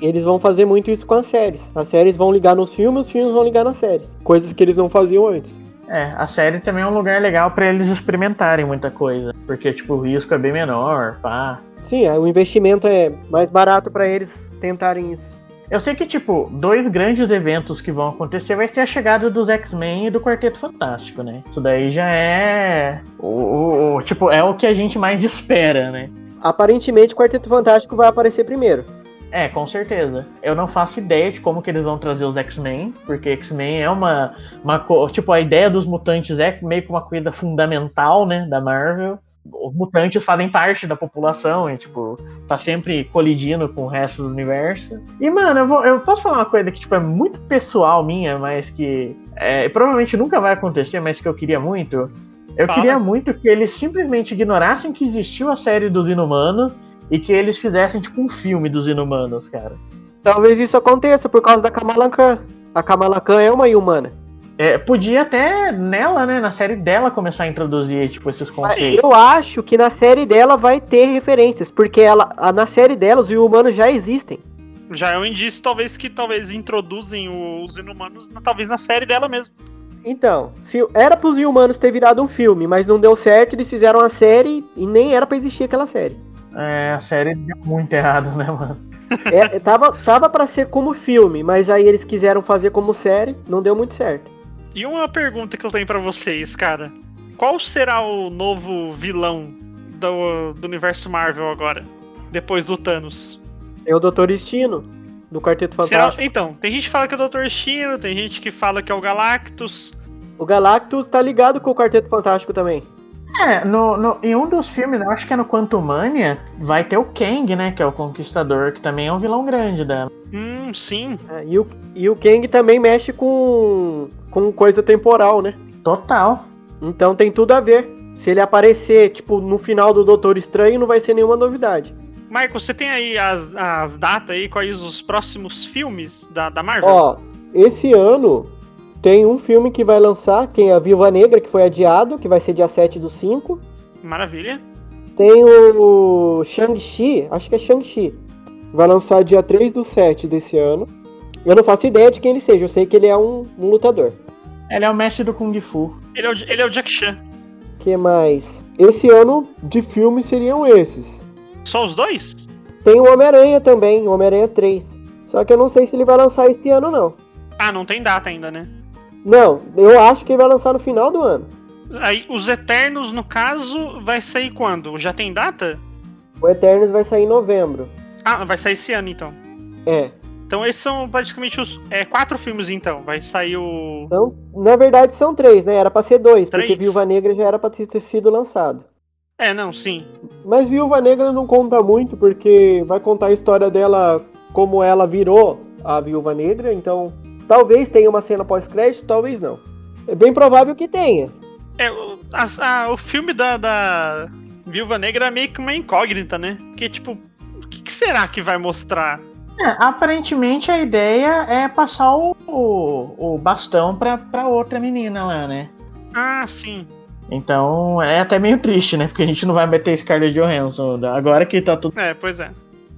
Eles vão fazer muito isso com as séries. As séries vão ligar nos filmes, os filmes vão ligar nas séries. Coisas que eles não faziam antes. É, a série também é um lugar legal pra eles experimentarem muita coisa. Porque, tipo, o risco é bem menor, pá. Sim, é, o investimento é mais barato pra eles tentarem isso. Eu sei que, tipo, dois grandes eventos que vão acontecer vai ser a chegada dos X-Men e do Quarteto Fantástico, né? Isso daí já é. O, o- o- tipo, é o que a gente mais espera, né? Aparentemente, o Quarteto Fantástico vai aparecer primeiro. É, com certeza. Eu não faço ideia de como que eles vão trazer os X-Men, porque X-Men é uma, uma. Tipo, a ideia dos mutantes é meio que uma coisa fundamental, né, da Marvel. Os mutantes fazem parte da população e, tipo, tá sempre colidindo com o resto do universo. E, mano, eu, vou- eu posso falar uma coisa que, tipo, é muito pessoal minha, mas que é, provavelmente nunca vai acontecer, mas que eu queria muito. Eu Fala. queria muito que eles simplesmente ignorassem que existiu a série dos Inumanos e que eles fizessem, tipo, um filme dos Inumanos, cara. Talvez isso aconteça por causa da Kamala Khan. A Kamala Khan é uma humana. É, podia até nela, né, na série dela, começar a introduzir, tipo, esses conceitos. Eu acho que na série dela vai ter referências, porque ela, a- na série dela os humanos já existem. Já é um indício, talvez, que talvez introduzem os inumanos, na- talvez na série dela mesmo. Então, se era pros humanos ter virado um filme, mas não deu certo, eles fizeram a série e nem era pra existir aquela série. É, a série deu muito errado, né, mano? É, tava, tava pra ser como filme, mas aí eles quiseram fazer como série, não deu muito certo. E uma pergunta que eu tenho pra vocês, cara. Qual será o novo vilão do, do universo Marvel agora? Depois do Thanos? Tem o Doutor Destino, do Quarteto Será- Fantástico. então, tem gente que fala que é o Dr. Destino, tem gente que fala que é o Galactus. O Galactus tá ligado com o Quarteto Fantástico também. É, no, no- em um dos filmes, eu acho que é no Quantumania, vai ter o Kang, né, que é o Conquistador, que também é um vilão grande dela. Hum, sim. É, e, o, e o Kang também mexe com, com coisa temporal, né? Total. Então tem tudo a ver. Se ele aparecer, tipo, no final do Doutor Estranho, não vai ser nenhuma novidade. Michael, você tem aí as, as datas aí, quais os próximos filmes da, da Marvel? Ó, esse ano tem um filme que vai lançar, tem a Viúva Negra, que foi adiado, que vai ser dia 7 do 5. Maravilha. Tem o Shang-Chi, acho que é Shang-Chi. Vai lançar dia 3 do 7 desse ano. Eu não faço ideia de quem ele seja, eu sei que ele é um, um lutador. Ele é o mestre do Kung Fu. Ele é o, ele é o Jack Chan. que mais? Esse ano de filmes seriam esses. Só os dois? Tem o Homem-Aranha também, o Homem-Aranha 3. Só que eu não sei se ele vai lançar esse ano, não. Ah, não tem data ainda, né? Não, eu acho que vai lançar no final do ano. Aí, os Eternos, no caso, vai sair quando? Já tem data? O Eternos vai sair em novembro. Ah, vai sair esse ano, então. É. Então esses são praticamente os é, quatro filmes, então. Vai sair o... Então, na verdade, são três, né? Era pra ser dois, porque Três? Viúva Negra já era pra ter sido lançado. É, não, sim. Mas Viúva Negra não conta muito, porque vai contar a história dela como ela virou a Viúva Negra, então talvez tenha uma cena pós-crédito, talvez não. É bem provável que tenha. É, o, a- a- o filme da, da Viúva Negra é meio que uma incógnita, né? Porque, tipo, o que, que será que vai mostrar? É, aparentemente a ideia é passar o, o, o bastão pra, pra outra menina lá, né? Ah, sim. Então é até meio triste, né? Porque a gente não vai meter Scarlett Johansson. Agora que tá tudo É, pois é.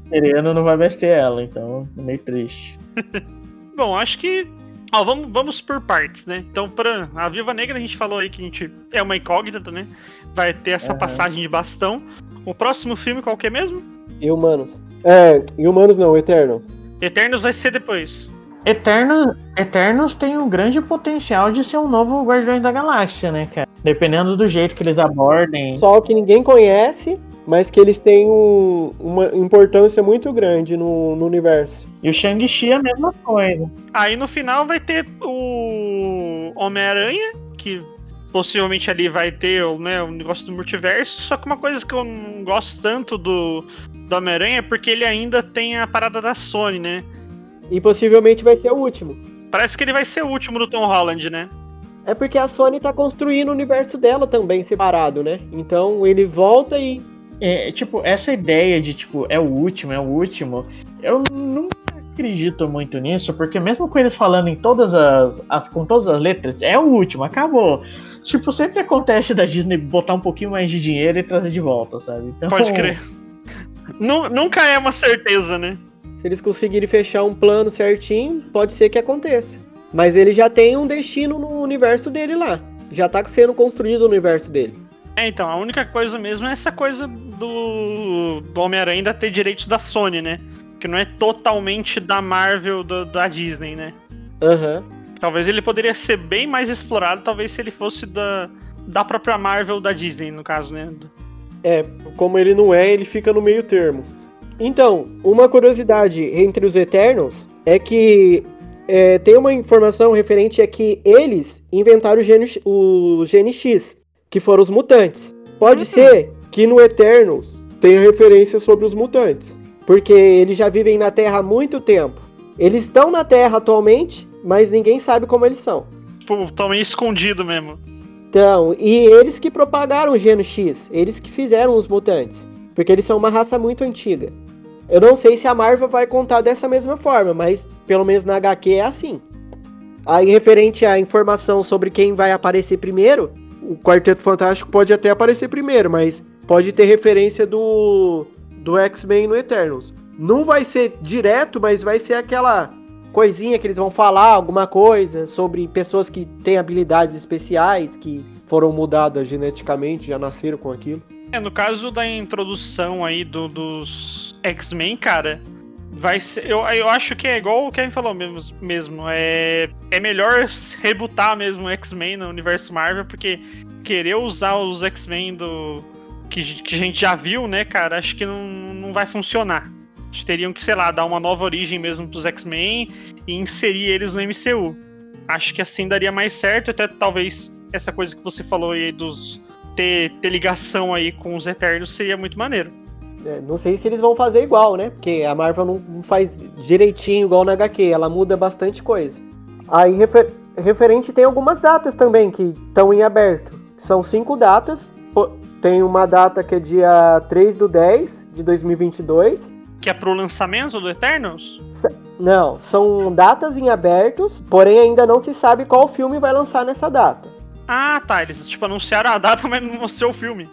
querendo, não vai meter ela. Então é meio triste. Bom, acho que. Ó, vamos, vamos por partes, né? Então, pra a Viúva Negra, a gente falou aí que a gente é uma incógnita, né? Vai ter essa Aham. passagem de bastão. O próximo filme, qual que é mesmo? E Humanos. É, e Humanos não, Eternal. Eternos vai ser depois. Eternos, Eternos tem um grande potencial de ser um novo Guardiões da Galáxia, né, cara? Dependendo do jeito que eles abordem. Pessoal que ninguém conhece, mas que eles têm um- uma importância muito grande no, no universo. E o Shang-Chi é a mesma coisa. Aí no final vai ter o Homem-Aranha, que possivelmente ali vai ter o, né, o negócio do multiverso. Só que uma coisa que eu não gosto tanto do, do Homem-Aranha é porque ele ainda tem a parada da Sony, né? E possivelmente vai ser o último. Parece que ele vai ser o último do Tom Holland, né? É porque a Sony tá construindo o universo dela também separado, né? Então ele volta e. É, tipo, essa ideia de, tipo, é o último, é o último, eu nunca acredito muito nisso, porque mesmo com eles falando em todas as, as- com todas as letras, é o último, acabou. Tipo, sempre acontece da Disney botar um pouquinho mais de dinheiro e trazer de volta, sabe? Então, Pode crer. Nu- Nunca é uma certeza, né? Se eles conseguirem fechar um plano certinho, pode ser que aconteça. Mas ele já tem um destino no universo dele lá. Já tá sendo construído o universo dele. É, então, a única coisa mesmo é essa coisa do, do Homem-Aranha ainda ter direitos da Sony, né? Que não é totalmente da Marvel, do- da Disney, né? Aham. Talvez ele poderia ser bem mais explorado, talvez se ele fosse da, da própria Marvel da Disney, no caso, né? É, como ele não é, ele fica no meio termo. Então, uma curiosidade entre os Eternos é que é, tem uma informação referente a que eles inventaram o gene, o gene X, que foram os mutantes. Pode Uhum. ser que no Eternos tenha referência sobre os mutantes, porque eles já vivem na Terra há muito tempo. Eles estão na Terra atualmente, mas ninguém sabe como eles são. Tipo, tão meio escondido mesmo. Então, e eles que propagaram o geno X, eles que fizeram os mutantes, porque eles são uma raça muito antiga. Eu não sei se a Marvel vai contar dessa mesma forma, mas pelo menos na HQ é assim. Aí, referente à informação sobre quem vai aparecer primeiro, o Quarteto Fantástico pode até aparecer primeiro, mas pode ter referência do, do X-Men no Eternals. Não vai ser direto, mas vai ser aquela coisinha que eles vão falar, alguma coisa sobre pessoas que têm habilidades especiais, que foram mudadas geneticamente, já nasceram com aquilo. É, no caso da introdução aí do- dos X-Men, cara, vai ser. Eu, eu acho que é igual o Kevin falou mesmo. mesmo é, é melhor rebutar mesmo o X-Men no universo Marvel, porque querer usar os X-Men do. Que, que a gente já viu, né, cara, acho que não, não vai funcionar. Eles teriam que, sei lá, dar uma nova origem mesmo pros X-Men e inserir eles no MCU. Acho que assim daria mais certo, até talvez essa coisa que você falou aí dos ter, ter ligação aí com os Eternos seria muito maneiro. É, não sei se eles vão fazer igual, né? Porque a Marvel não, faz direitinho igual na HQ, ela muda bastante coisa. Aí, refer- referente, tem algumas datas também que estão em aberto. São cinco datas. Tem uma data que é dia 3 do 10 de 2022. Que é pro lançamento do Eternos? Não, são datas em abertos, porém ainda não se sabe qual filme vai lançar nessa data. Ah, tá. Eles tipo anunciaram a data, mas não mostrou o filme.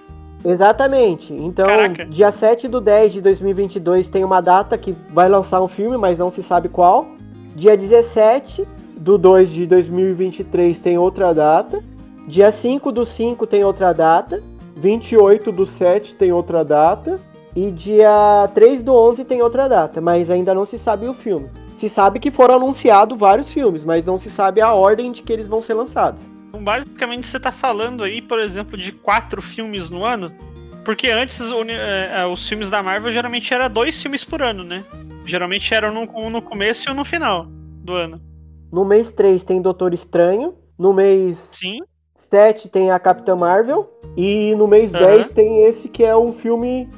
Exatamente. Então, Caraca. dia 7 do 10 de 2022 tem uma data que vai lançar um filme, mas não se sabe qual. Dia 17 do 2 de 2023 tem outra data. Dia 5 do 5 tem outra data. 28 do 7 tem outra data. E dia 3 do 11 tem outra data, mas ainda não se sabe o filme. Se sabe que foram anunciados vários filmes, mas não se sabe a ordem de que eles vão ser lançados. Então, basicamente, você tá falando aí, por exemplo, de quatro filmes no ano. Porque antes é, é, os filmes da Marvel geralmente era dois filmes por ano, né? Geralmente eram no, um no começo e um no final do ano. No mês 3 tem Doutor Estranho. No mês Sim. 7 tem a Capitã Marvel. E no mês Aham. 10 tem esse que é um filme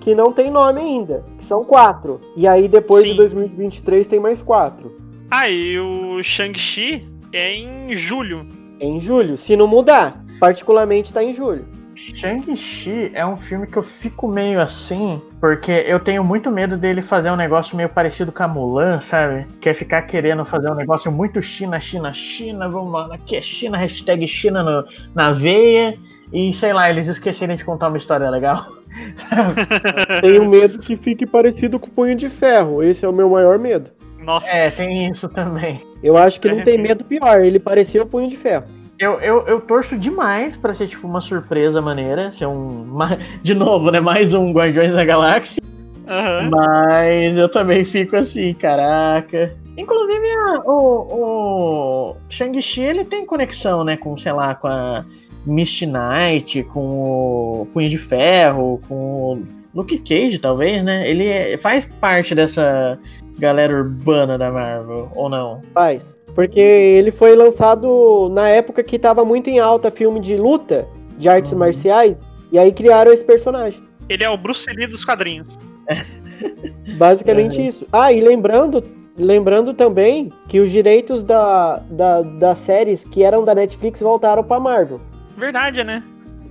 que não tem nome ainda. Que são quatro. E aí depois Sim. de 2023 tem mais quatro. Ah, e o Shang-Chi é em julho. Em julho, se não mudar. Particularmente tá em julho. Shang-Chi é um filme que eu fico meio assim, porque eu tenho muito medo dele fazer um negócio meio parecido com a Mulan, sabe? Que é ficar querendo fazer um negócio muito China, China, China, vamos lá, aqui é China, hashtag China no- na veia, e sei lá, eles esquecerem de contar uma história legal. Tenho medo que fique parecido com o Punho de Ferro. Esse é o meu maior medo. Nossa. É, tem isso também. Eu acho que não tem medo pior. Ele pareceu o Punho de Ferro. Eu, eu, eu torço demais pra ser tipo uma surpresa maneira, ser um. De novo, né? Mais um Guardiões da Galáxia. Aham. Mas eu também fico assim, caraca. Inclusive, a- o, o Shang-Chi, ele tem conexão, né, com, sei lá, com a Misty Knight, com o Punho de Ferro, com o Luke Cage, talvez, né? Ele é- faz parte dessa galera urbana da Marvel, ou não? Faz. Porque ele foi lançado na época que tava muito em alta filme de luta, de artes Uhum. marciais. E aí criaram esse personagem. Ele é o Bruce Lee dos quadrinhos. Basicamente Uhum. isso. Ah, e lembrando, lembrando também que os direitos da, da, das séries que eram da Netflix voltaram pra Marvel. Verdade, né?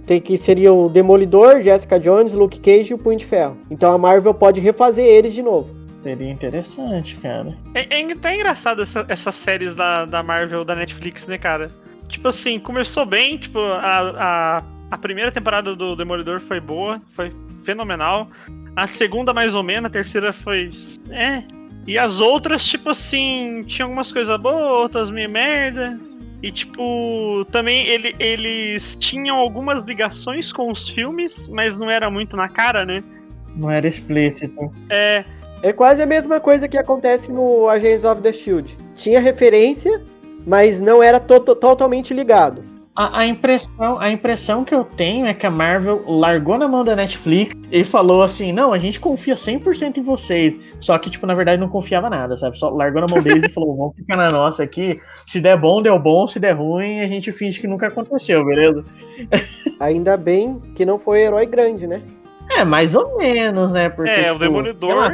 Tem que seria o Demolidor, Jessica Jones, Luke Cage e o Punho de Ferro. Então a Marvel pode refazer eles de novo. Seria interessante, cara. É, é até engraçado essa- essas séries da, da Marvel, da Netflix, né, cara? Tipo assim, começou bem, tipo, a, a, a primeira temporada do Demolidor foi boa, foi fenomenal. A segunda, mais ou menos, a terceira foi. É. E as outras, tipo assim, tinha algumas coisas boas, outras meio merda. E, tipo, também ele- eles tinham algumas ligações com os filmes, mas não era muito na cara, né? Não era explícito. É. É quase a mesma coisa que acontece no Agents of the Shield. Tinha referência, mas não era to- to- totalmente ligado. A, a impressão, a impressão que eu tenho é que a Marvel largou na mão da Netflix e falou assim: não, a gente confia 100% em vocês. Só que, tipo, na verdade não confiava nada, sabe? Só largou na mão deles e falou: vamos ficar na nossa aqui. Se der bom, deu bom. Se der ruim, a gente finge que nunca aconteceu, beleza? Ainda bem que não foi herói grande, né? É, mais ou menos, né? Porque, é, o tipo, Demolidor. lá,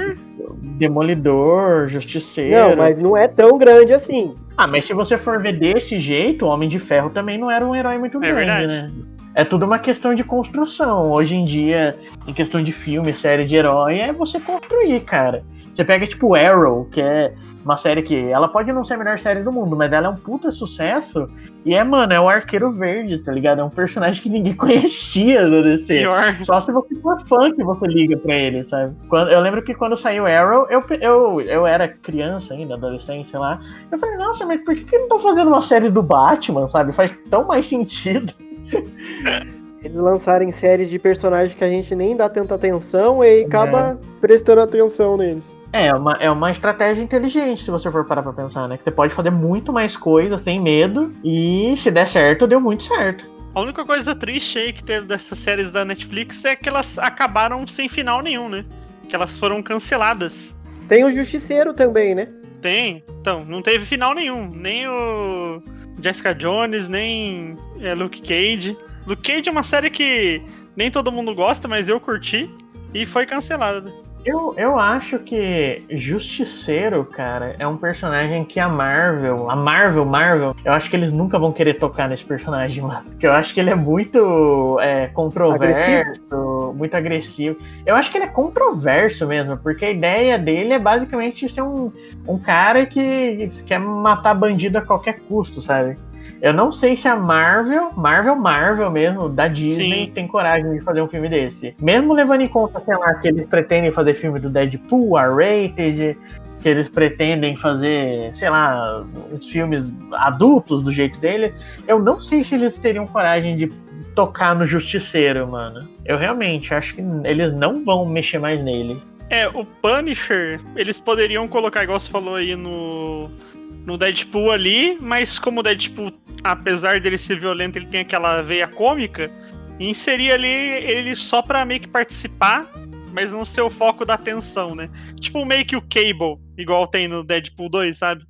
Demolidor, Justiceiro. Não, mas não é tão grande assim. Ah, mas se você for ver desse jeito, o Homem de Ferro também não era um herói muito grande, verdade. né? É tudo uma questão de construção. Hoje em dia, em questão de filme, série de herói, é você construir, cara. Você pega, tipo, Arrow, que é uma série que ela pode não ser a melhor série do mundo, mas ela é um puta sucesso. E é, mano, é o Arqueiro Verde, tá ligado? É um personagem que ninguém conhecia do DC. Pior. Só se você for fã que você liga pra ele, sabe? Quando, eu lembro que quando saiu Arrow, eu, eu, eu era criança ainda, adolescente, sei lá. Eu falei, nossa, mas por que, que não estão fazendo uma série do Batman, sabe? Faz tão mais sentido. Eles lançarem séries de personagens que a gente nem dá tanta atenção e acaba prestando atenção neles. É uma, é uma estratégia inteligente, se você for parar pra pensar, né? Que você pode fazer muito mais coisa sem medo e se der certo, deu muito certo. A única coisa triste aí que teve dessas séries da Netflix é que elas acabaram sem final nenhum, né? Que elas foram canceladas. Tem o Justiceiro também, né? Tem. Então, não teve final nenhum. Nem o Jessica Jones, nem é, Luke Cage. Luke Cage é uma série que nem todo mundo gosta, mas eu curti. E foi cancelada. Eu, eu acho que Justiceiro, cara, é um personagem que a Marvel, a Marvel, Marvel, eu acho que eles nunca vão querer tocar nesse personagem, mano. Porque eu acho que ele é muito é, controverso, muito agressivo. Eu acho que ele é controverso mesmo, porque a ideia dele é basicamente ser um, um cara que quer matar bandido a qualquer custo, sabe? Eu não sei se a Marvel, Marvel, Marvel mesmo, da Disney, Sim. tem coragem de fazer um filme desse. Mesmo levando em conta, sei lá, que eles pretendem fazer filme do Deadpool, R-rated, que eles pretendem fazer, sei lá, uns filmes adultos do jeito dele, eu não sei se eles teriam coragem de tocar no Justiceiro, mano. Eu realmente acho que eles não vão mexer mais nele. É, o Punisher, eles poderiam colocar, igual você falou aí no, no Deadpool ali, mas como o Deadpool, apesar dele ser violento, ele tem aquela veia cômica, inserir ali ele só pra meio que participar, mas não ser o foco da atenção, né? Tipo meio que o Cable, igual tem no Deadpool 2, sabe?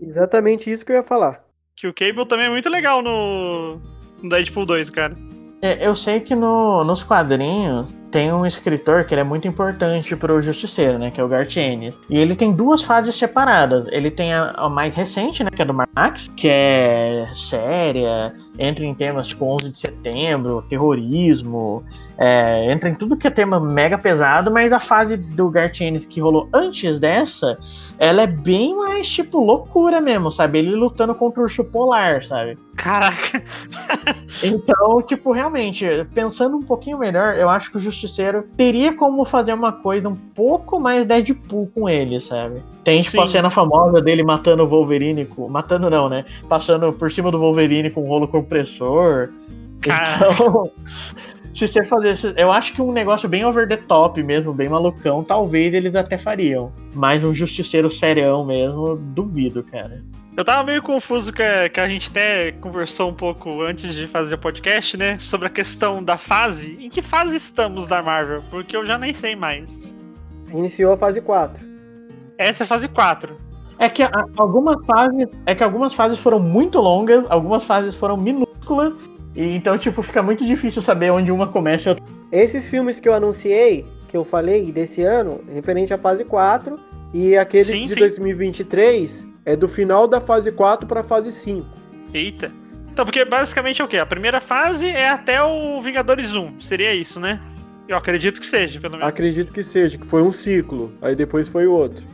Exatamente isso que eu ia falar. Que o Cable também é muito legal no, no Deadpool 2, cara. É, eu sei que no, nos quadrinhos tem um escritor que é muito importante pro Justiceiro, né? Que é o Garth Ennis. E ele tem duas fases separadas. Ele tem a, a mais recente, né? Que é do Max, que é séria, entra em temas tipo 11 de setembro, terrorismo, é, entra em tudo que é tema mega pesado, mas a fase do Garth Ennis que rolou antes dessa ela é bem mais, tipo, loucura mesmo, sabe? Ele lutando contra o urso polar, sabe? Caraca. então, tipo, realmente, pensando um pouquinho melhor, eu acho que o Justiceiro teria como fazer uma coisa um pouco mais Deadpool com ele, sabe? Tem, tipo, Sim. a cena famosa dele matando o Wolverine, com... matando não, né? Passando por cima do Wolverine com um rolo compressor. Caraca. Então, se você fazer. Eu acho que um negócio bem over the top mesmo, bem malucão, talvez eles até fariam. Mas um justiceiro serião mesmo, duvido, cara. Eu tava meio confuso que a, que a gente até conversou um pouco antes de fazer o podcast, né? Sobre a questão da fase. Em que fase estamos da Marvel? Porque eu já nem sei mais. Iniciou a fase 4. Essa é a fase 4. É que algumas fases. É que algumas fases foram muito longas, algumas fases foram minúsculas e então, tipo, fica muito difícil saber onde uma começa e outra. Esses filmes que eu anunciei, que eu falei desse ano, referente à fase 4, e aquele sim, de sim. 2023 é do final da fase 4 para a fase 5. Eita. Então, porque basicamente é o quê? A primeira fase é até o Vingadores 1, seria isso, né? Eu acredito que seja, pelo menos. Acredito que seja, que foi um ciclo, aí depois foi outro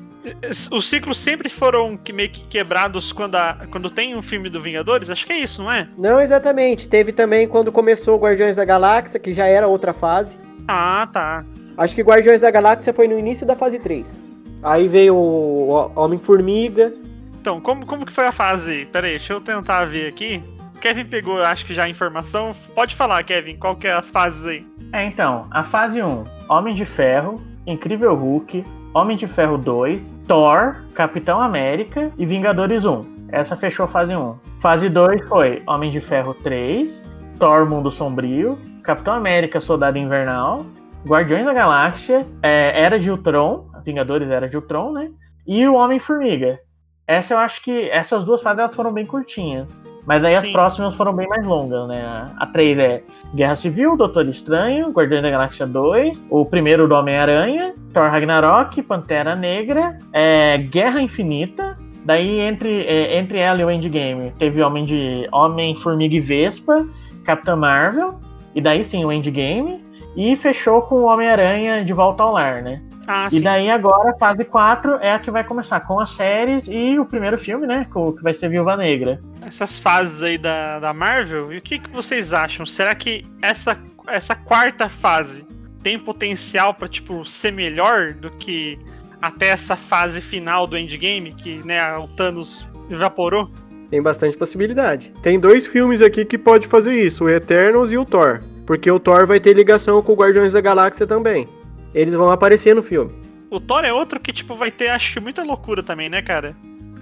os ciclos sempre foram que meio que quebrados quando, a, quando tem um filme do Vingadores? Acho que é isso, não é? Não, exatamente. Teve também quando começou Guardiões da Galáxia, que já era outra fase. Ah, tá. Acho que Guardiões da Galáxia foi no início da fase 3. Aí veio o Homem-Formiga. Então, como, como que foi a fase? Pera aí, deixa eu tentar ver aqui. Kevin pegou, acho que já a informação. Pode falar, Kevin, qual que é as fases aí? É, então, a fase 1, Homem de Ferro, Incrível Hulk, Homem de Ferro 2, Thor, Capitão América e Vingadores 1. Essa fechou fase 1. Fase 2 foi Homem de Ferro 3, Thor Mundo Sombrio, Capitão América Soldado Invernal, Guardiões da Galáxia, é, Era de Ultron, Vingadores Era de Ultron, né? E o Homem-Formiga. Essa eu acho que essas duas fases elas foram bem curtinhas. Mas aí Sim. as próximas foram bem mais longas, né? A 3 é Guerra Civil, Doutor Estranho, Guardiões da Galáxia 2, o primeiro do Homem-Aranha, Thor Ragnarok, Pantera Negra, é, Guerra Infinita. Daí entre, é, entre ela e o Endgame teve Homem de Homem, Formiga e Vespa, Capitã Marvel, e daí sim o Endgame. E fechou com o Homem-Aranha de volta ao lar, né? Ah, e daí agora a fase 4 é a que vai começar com as séries e o primeiro filme, né? Que vai ser Viúva Negra. Essas fases aí da, da Marvel, e o que, que vocês acham? Será que essa, essa quarta fase tem potencial para tipo, ser melhor do que até essa fase final do endgame, que né, o Thanos evaporou? Tem bastante possibilidade. Tem dois filmes aqui que pode fazer isso, o Eternals e o Thor. Porque o Thor vai ter ligação com o Guardiões da Galáxia também eles vão aparecer no filme. O Thor é outro que, tipo, vai ter, acho que, muita loucura também, né, cara?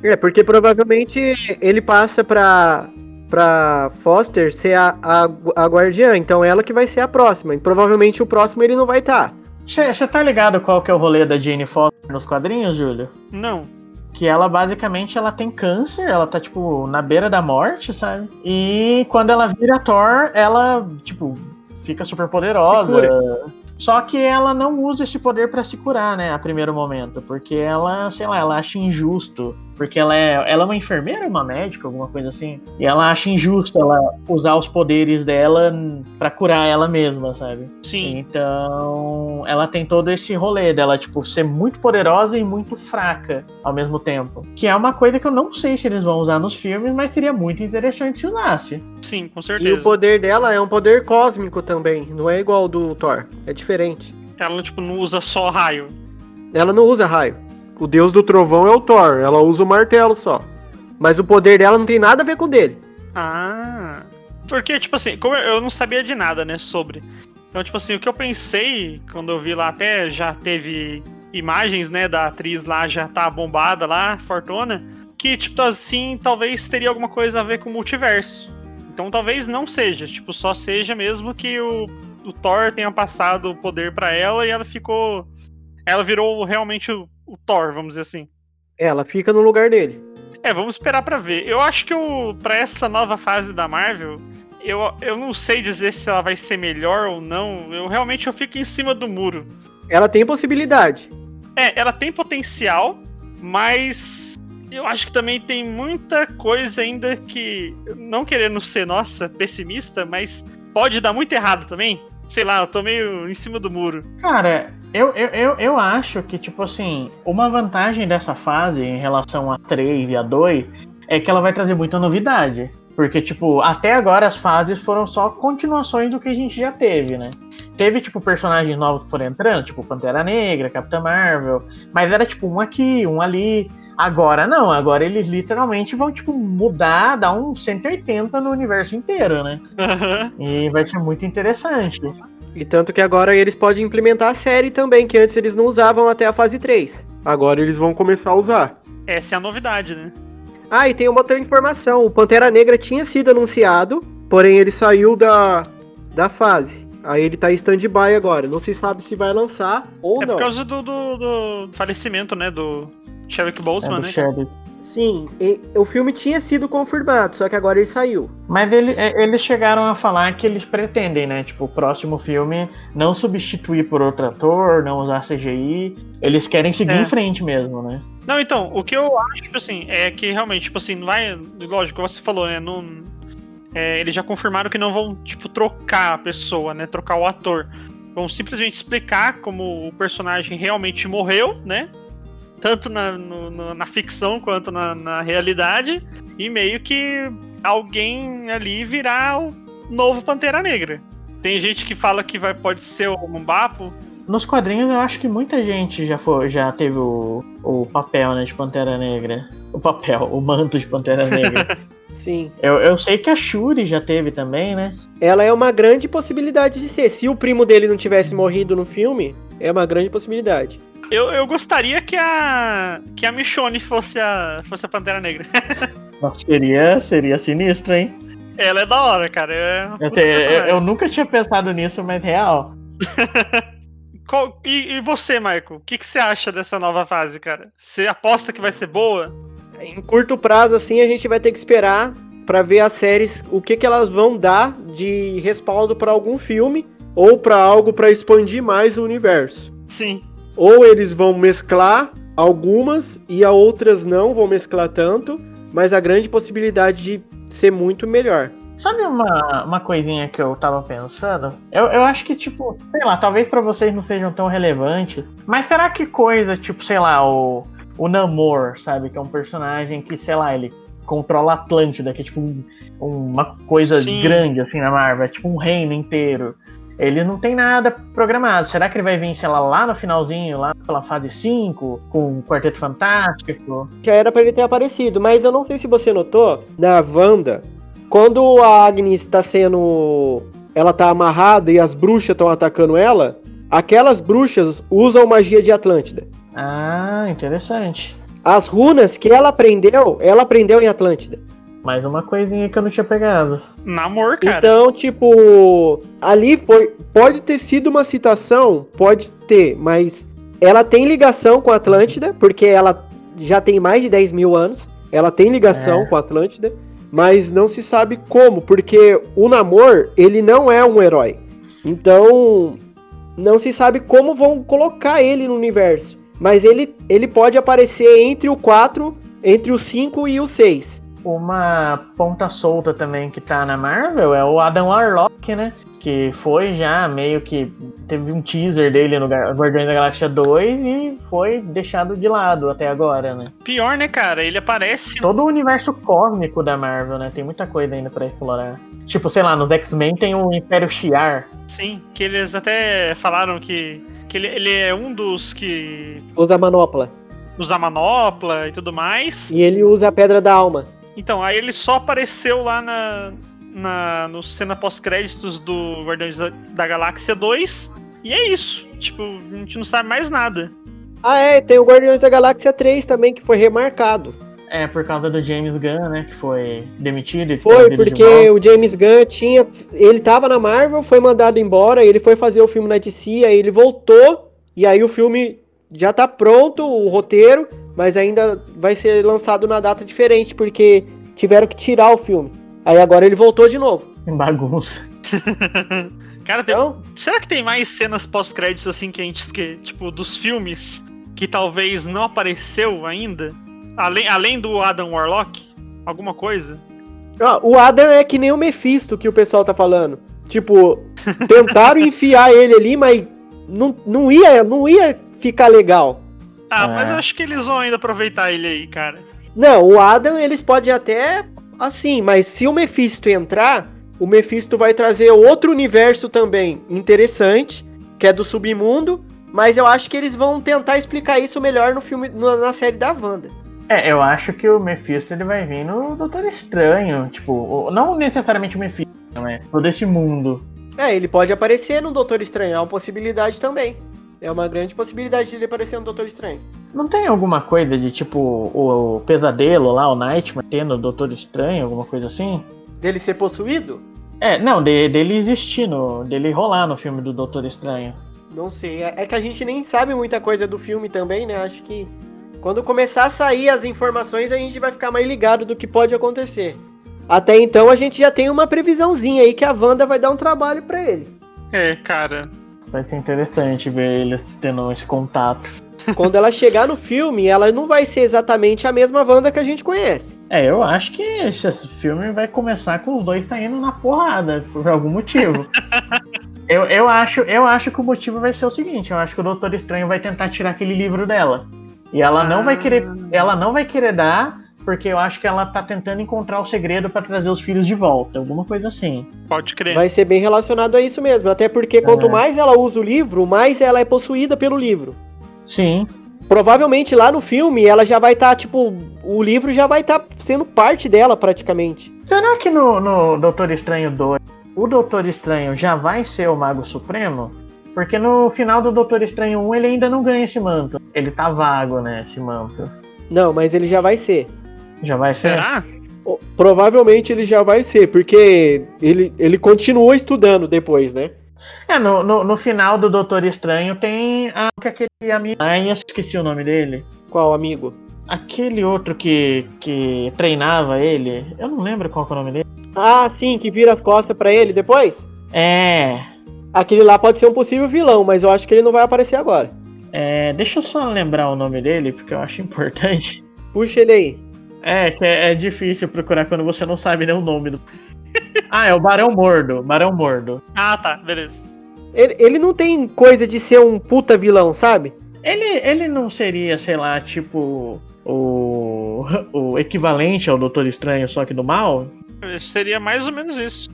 É, porque provavelmente ele passa pra, pra Foster ser a, a, a guardiã, então ela que vai ser a próxima. E provavelmente o próximo ele não vai estar. Tá. Você tá ligado qual que é o rolê da Jane Foster nos quadrinhos, Júlio? Não. Que ela basicamente ela tem câncer, ela tá tipo na beira da morte, sabe? E quando ela vira Thor, ela tipo fica super poderosa. Só que ela não usa esse poder para se curar, né, a primeiro momento, porque ela, sei lá, ela acha injusto porque ela é, ela é uma enfermeira, uma médica, alguma coisa assim. E ela acha injusto ela usar os poderes dela para curar ela mesma, sabe? Sim. Então, ela tem todo esse rolê dela, tipo, ser muito poderosa e muito fraca ao mesmo tempo. Que é uma coisa que eu não sei se eles vão usar nos filmes, mas seria muito interessante se usasse. Sim, com certeza. E o poder dela é um poder cósmico também, não é igual ao do Thor, é diferente. Ela, tipo, não usa só raio. Ela não usa raio. O deus do trovão é o Thor, ela usa o martelo só. Mas o poder dela não tem nada a ver com o dele. Ah. Porque, tipo assim, como eu não sabia de nada, né, sobre. Então, tipo assim, o que eu pensei quando eu vi lá, até já teve imagens, né, da atriz lá já tá bombada lá, fortuna, que, tipo assim, talvez teria alguma coisa a ver com o multiverso. Então talvez não seja, tipo, só seja mesmo que o, o Thor tenha passado o poder para ela e ela ficou. Ela virou realmente o, o Thor, vamos dizer assim. Ela fica no lugar dele. É, vamos esperar para ver. Eu acho que para essa nova fase da Marvel, eu, eu não sei dizer se ela vai ser melhor ou não. Eu realmente eu fico em cima do muro. Ela tem possibilidade. É, ela tem potencial, mas eu acho que também tem muita coisa ainda que, não querendo ser, nossa, pessimista, mas pode dar muito errado também. Sei lá, eu tô meio em cima do muro. Cara, eu, eu, eu, eu acho que, tipo assim, uma vantagem dessa fase em relação a 3 e a 2 é que ela vai trazer muita novidade. Porque, tipo, até agora as fases foram só continuações do que a gente já teve, né? Teve, tipo, personagens novos que foram entrando, tipo Pantera Negra, Capitã Marvel, mas era, tipo, um aqui, um ali. Agora não, agora eles literalmente vão, tipo, mudar, dar um 180 no universo inteiro, né? E vai ser muito interessante. E tanto que agora eles podem implementar a série também, que antes eles não usavam até a fase 3. Agora eles vão começar a usar. Essa é a novidade, né? Ah, e tem uma outra informação. O Pantera Negra tinha sido anunciado, Porém, ele saiu da, da fase. Aí ele tá em stand-by agora. Não se sabe se vai lançar ou É não. por causa do, do, do falecimento, né? Do É Boseman, do né? Chadwick. Sim, e- o filme tinha sido confirmado, só que agora ele saiu. Mas ele- é, eles chegaram a falar que eles pretendem, né? Tipo, o próximo filme não substituir por outro ator, não usar CGI. Eles querem seguir É. em frente mesmo, né? Não, então, o que eu acho, tipo assim, é que realmente, tipo assim, não vai. Lógico, como você falou, né? Não, é, eles já confirmaram que não vão, tipo, trocar a pessoa, né? Trocar o ator. Vão simplesmente explicar como o personagem realmente morreu, né? Tanto na, no- no- na ficção quanto na, na realidade. E meio que alguém ali virar o novo Pantera Negra. Tem gente que fala que vai, pode ser o Mumbapo. Nos quadrinhos eu acho que muita gente já, foi, já teve o, o papel né, de Pantera Negra. O papel, o manto de Pantera Negra. Sim. eu, eu sei que a Shuri já teve também, né? Ela é uma grande possibilidade de ser. Se o primo dele não tivesse morrido no filme, é uma grande possibilidade. Eu, eu gostaria que a. que a Michonne fosse a. fosse a Pantera Negra. Nossa, seria, seria sinistro, hein? Ela é da hora, cara. É Eu, te- eu- eu nunca tinha pensado nisso, mas real. Qual- e, e você, Michael? O que, que você acha dessa nova fase, cara? Você aposta que vai ser boa? Em curto prazo, assim, a gente vai ter que esperar pra ver as séries, o que, que elas vão dar de respaldo pra algum filme. Ou pra algo pra expandir mais o universo. Sim. Ou eles vão mesclar algumas e a outras não vão mesclar tanto, mas a grande possibilidade de ser muito melhor. Sabe uma, uma coisinha que eu tava pensando? Eu, eu acho que, tipo, sei lá, talvez pra vocês não sejam tão relevantes, mas será que coisa, tipo, sei lá, o, o Namor, sabe? Que é um personagem que, sei lá, ele controla a Atlântida, que é tipo um- uma coisa Sim. grande, assim, na Marvel, é tipo um reino inteiro. Ele não tem nada programado. Será que ele vai vir, sei lá, lá no finalzinho, lá pela fase 5, com o Quarteto Fantástico? Já era pra ele ter aparecido, mas eu não sei se você notou, na Wanda, quando a Agnes tá sendo. Ela tá amarrada e as bruxas estão atacando ela, aquelas bruxas usam magia de Atlântida. Ah, interessante. As runas que ela aprendeu, ela aprendeu em Atlântida. Mais uma coisinha que eu não tinha pegado. Namor, cara. Então, tipo, Ali foi, pode ter sido uma citação, pode ter, mas ela tem ligação com a Atlântida, porque ela já tem mais de 10 mil anos. ela tem ligação É. com a Atlântida, mas não se sabe como, porque o Namor, ele não é um herói. Então, não se sabe como vão colocar ele no universo. Mas ele, ele pode aparecer entre o 4, entre o 5 e o 6. Uma ponta solta também que tá na Marvel é o Adam Warlock, né? Que foi já meio que. Teve um teaser dele no Guardiões da Galáxia 2 e foi deixado de lado até agora, né? Pior, né, cara? Ele aparece. Todo o universo cósmico da Marvel, né? Tem muita coisa ainda pra explorar. Tipo, sei lá, no X-Men tem o Império Shi'ar. Sim, que eles até falaram que, que ele, ele é um dos que Usa a manopla. usa manopla e tudo mais. E ele usa a pedra da alma. Então, aí ele só apareceu lá na, na no cena pós-créditos do Guardiões da, da Galáxia 2. E é isso. Tipo, a gente não sabe mais nada. Ah, é, tem o Guardiões da Galáxia 3 também, que foi remarcado. É, por causa do James Gunn, né? Que foi demitido. e Foi, de porque volta. o James Gunn tinha. Ele tava na Marvel, foi mandado embora, ele foi fazer o filme na DC, aí ele voltou, e aí o filme já tá pronto, o roteiro, mas ainda vai ser lançado na data diferente, porque tiveram que tirar o filme. Aí agora ele voltou de novo. Bagunça. Cara, tem- Então, será que tem mais cenas pós-créditos assim que a gente que, tipo dos filmes que talvez não apareceu ainda? Além, além do Adam Warlock? Alguma coisa? ó, o Adam é que nem o Mephisto que o pessoal tá falando. Tipo, tentaram enfiar ele ali, mas não, não, ia, não ia ficar legal. Ah, É. mas eu acho que eles vão ainda aproveitar ele aí, cara. Não, o Adam eles podem até assim, mas se o Mephisto entrar, o Mephisto vai trazer outro universo também interessante, que é do submundo, mas eu acho que eles vão tentar explicar isso melhor no filme, no- na série da Wanda. É, eu acho que o Mephisto ele vai vir no Doutor Estranho. Tipo, não necessariamente o Mephisto, né? Todo esse mundo. É, ele pode aparecer no Doutor Estranho, é uma possibilidade também. É uma grande possibilidade de ele aparecer no Doutor Estranho. Não tem alguma coisa de tipo o, o pesadelo lá, o Nightmare, tendo o Doutor Estranho, alguma coisa assim? Dele ser possuído? É, não, de- dele existir, no, dele rolar no filme do Doutor Estranho. Não sei. É é que a gente nem sabe muita coisa do filme também, né? Acho que quando começar a sair as informações, a gente vai ficar mais ligado do que pode acontecer. Até então, a gente já tem uma previsãozinha aí que a Wanda vai dar um trabalho pra ele. É, cara. Vai ser interessante ver eles tendo esse contato. Quando ela chegar no filme, ela não vai ser exatamente a mesma Wanda que a gente conhece. É, eu acho que esse filme vai começar com os dois saindo na porrada, por algum motivo. eu, eu, acho, eu acho que o motivo vai ser o seguinte, eu acho que o Doutor Estranho vai tentar tirar aquele livro dela. E ela não vai querer. Ela não vai querer dar, porque eu acho que ela tá tentando encontrar o segredo pra trazer os filhos de volta. Alguma coisa assim. Pode crer. Vai ser bem relacionado a isso mesmo. Até porque quanto É. mais ela usa o livro, mais ela é possuída pelo livro. Sim. Provavelmente lá no filme ela já vai estar, tipo, o livro já vai estar sendo parte dela praticamente. Será que no, no Doutor Estranho 2 o Doutor Estranho já vai ser o Mago Supremo? Porque no final do Doutor Estranho 1 ele ainda não ganha esse manto. Ele tá vago, né? Esse manto. Não, mas ele já vai ser. Já vai ser. Será? Provavelmente ele já vai ser, porque ele, ele continua estudando depois, né? É, no, no, no final do Doutor Estranho tem a, que aquele amigo. Ai, eu esqueci o nome dele. Qual amigo? Aquele outro que, que treinava ele. Eu não lembro qual é o nome dele. Ah, sim, que vira as costas pra ele depois? É. Aquele lá pode ser um possível vilão, mas eu acho que ele não vai aparecer agora. é deixa eu só lembrar o nome dele, porque eu acho importante. Puxa ele aí. É, que é, é difícil procurar quando você não sabe nem o nome do. Ah, é o Barão Mordo. Barão Mordo. Ah, tá, beleza. Ele, ele não tem coisa de ser um puta vilão, sabe? Ele, ele não seria, sei lá, tipo. O, o equivalente ao Doutor Estranho, só que do mal? Seria mais ou menos isso.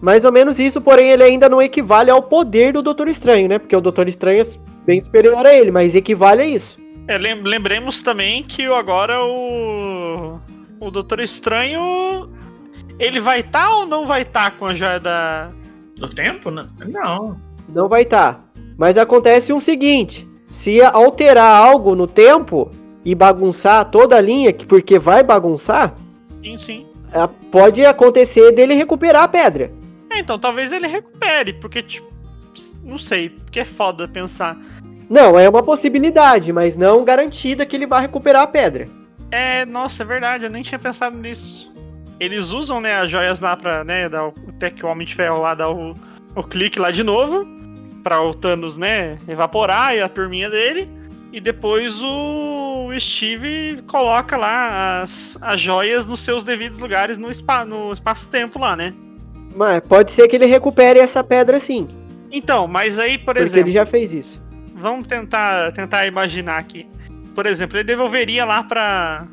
Mais ou menos isso, porém ele ainda não equivale ao poder do Doutor Estranho, né? Porque o Doutor Estranho é bem superior a ele, mas equivale a isso. É, lem- lembremos também que agora o. O Doutor Estranho. Ele vai estar ou não vai estar com a joia da. Do tempo? Não. Não. Não vai estar. Mas acontece o seguinte: se alterar algo no tempo e bagunçar toda a linha, que- porque vai bagunçar, Sim, sim. pode acontecer dele recuperar a pedra. É, então talvez ele recupere, porque, tipo. Não sei, porque é foda pensar. Não, é uma possibilidade, mas não garantida que ele vai recuperar a pedra. É, nossa, é verdade, eu nem tinha pensado nisso. Eles usam, né, as joias lá pra, né, dar o, até que o Homem de Ferro lá dá o, o clique lá de novo, pra o Thanos, né, evaporar e a turminha dele. E depois o Steve coloca lá as, as joias nos seus devidos lugares no, spa, no espaço-tempo lá, né? Mas pode ser que ele recupere essa pedra sim, Então, mas aí, por porque exemplo, ele já fez isso. Vamos tentar, tentar imaginar aqui. Por exemplo, ele devolveria lá pra,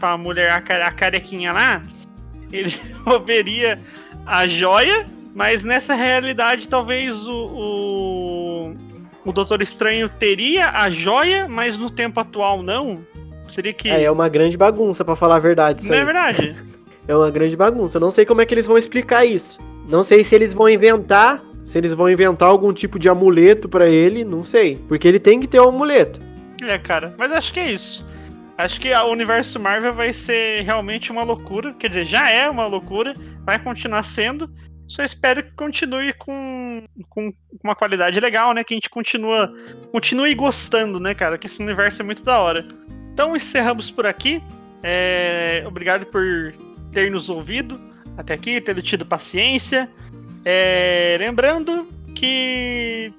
pra mulher, a, ca- a carequinha lá, ele devolveria a joia, mas nessa realidade talvez o, o, o Doutor Estranho teria a joia, mas no tempo atual não? Seria que... É, é uma grande bagunça, pra falar a verdade. não é aí. verdade? É uma grande bagunça. Eu não sei como é que eles vão explicar isso. Não sei se eles vão inventar, se eles vão inventar algum tipo de amuleto pra ele, não sei, porque ele tem que ter um amuleto. É, cara, mas acho que é isso. Acho que o universo Marvel vai ser realmente uma loucura. Quer dizer, já é uma loucura, vai continuar sendo. Só espero que continue com, com uma qualidade legal, né? Que a gente continua, continue gostando, né, cara? Que esse universo é muito da hora. Então encerramos por aqui. É, obrigado por ter nos ouvido até aqui, tendo tido paciência. É, lembrando que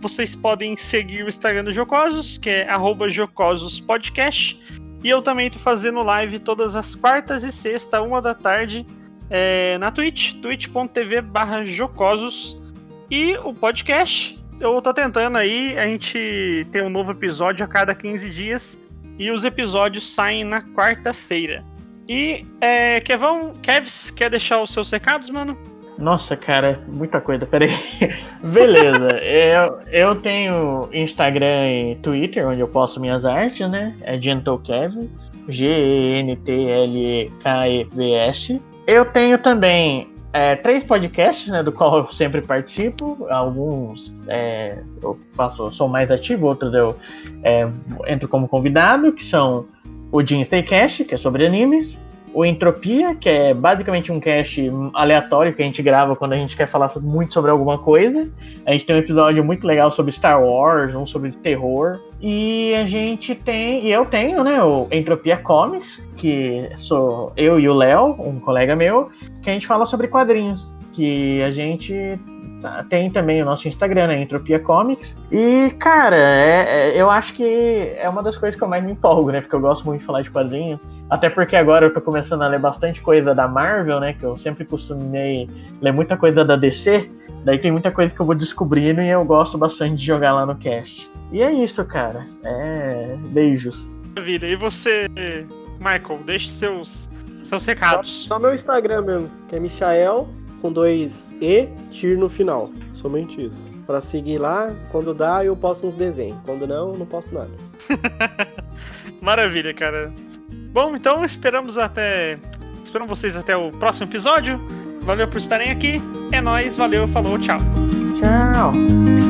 vocês podem seguir o Instagram do Jocosos, que é jocosospodcast. E eu também estou fazendo live todas as quartas e sexta, uma da tarde, é, na Twitch, twitch.tv jocosos. E o podcast, eu tô tentando aí, a gente tem um novo episódio a cada 15 dias. E os episódios saem na quarta-feira. E, é, Kevão, Kevs, quer deixar os seus recados, mano? Nossa, cara, muita coisa, peraí. Beleza, eu, eu tenho Instagram e Twitter, onde eu posto minhas artes, né? É GentleKevin, G-E-N-T-L-K-E-V-S. Eu tenho também é, três podcasts, né, do qual eu sempre participo. Alguns é, eu faço, sou mais ativo, outros eu é, entro como convidado, que são o Jin Cast, que é sobre animes, o Entropia, que é basicamente um cast aleatório que a gente grava quando a gente quer falar muito sobre alguma coisa. A gente tem um episódio muito legal sobre Star Wars, um sobre terror. E a gente tem, e eu tenho, né, o Entropia Comics, que sou eu e o Léo, um colega meu, que a gente fala sobre quadrinhos. Que a gente Tá, tem também o nosso Instagram, né? Entropia Comics. E, cara, é, é, eu acho que é uma das coisas que eu mais me empolgo, né? Porque eu gosto muito de falar de quadrinho. Até porque agora eu tô começando a ler bastante coisa da Marvel, né? Que eu sempre costumei ler muita coisa da DC. Daí tem muita coisa que eu vou descobrindo e eu gosto bastante de jogar lá no cast. E é isso, cara. É. Beijos. Maravilha. E você, Michael, deixe seus, seus recados. Só, só meu Instagram mesmo, que é Michael, com dois e TIR no final. Somente isso. Pra seguir lá, quando dá, eu posto uns desenhos. Quando não, não posto nada. Maravilha, cara. Bom, então esperamos até. Esperamos vocês até o próximo episódio. Valeu por estarem aqui. É nóis, valeu, falou, tchau. Tchau.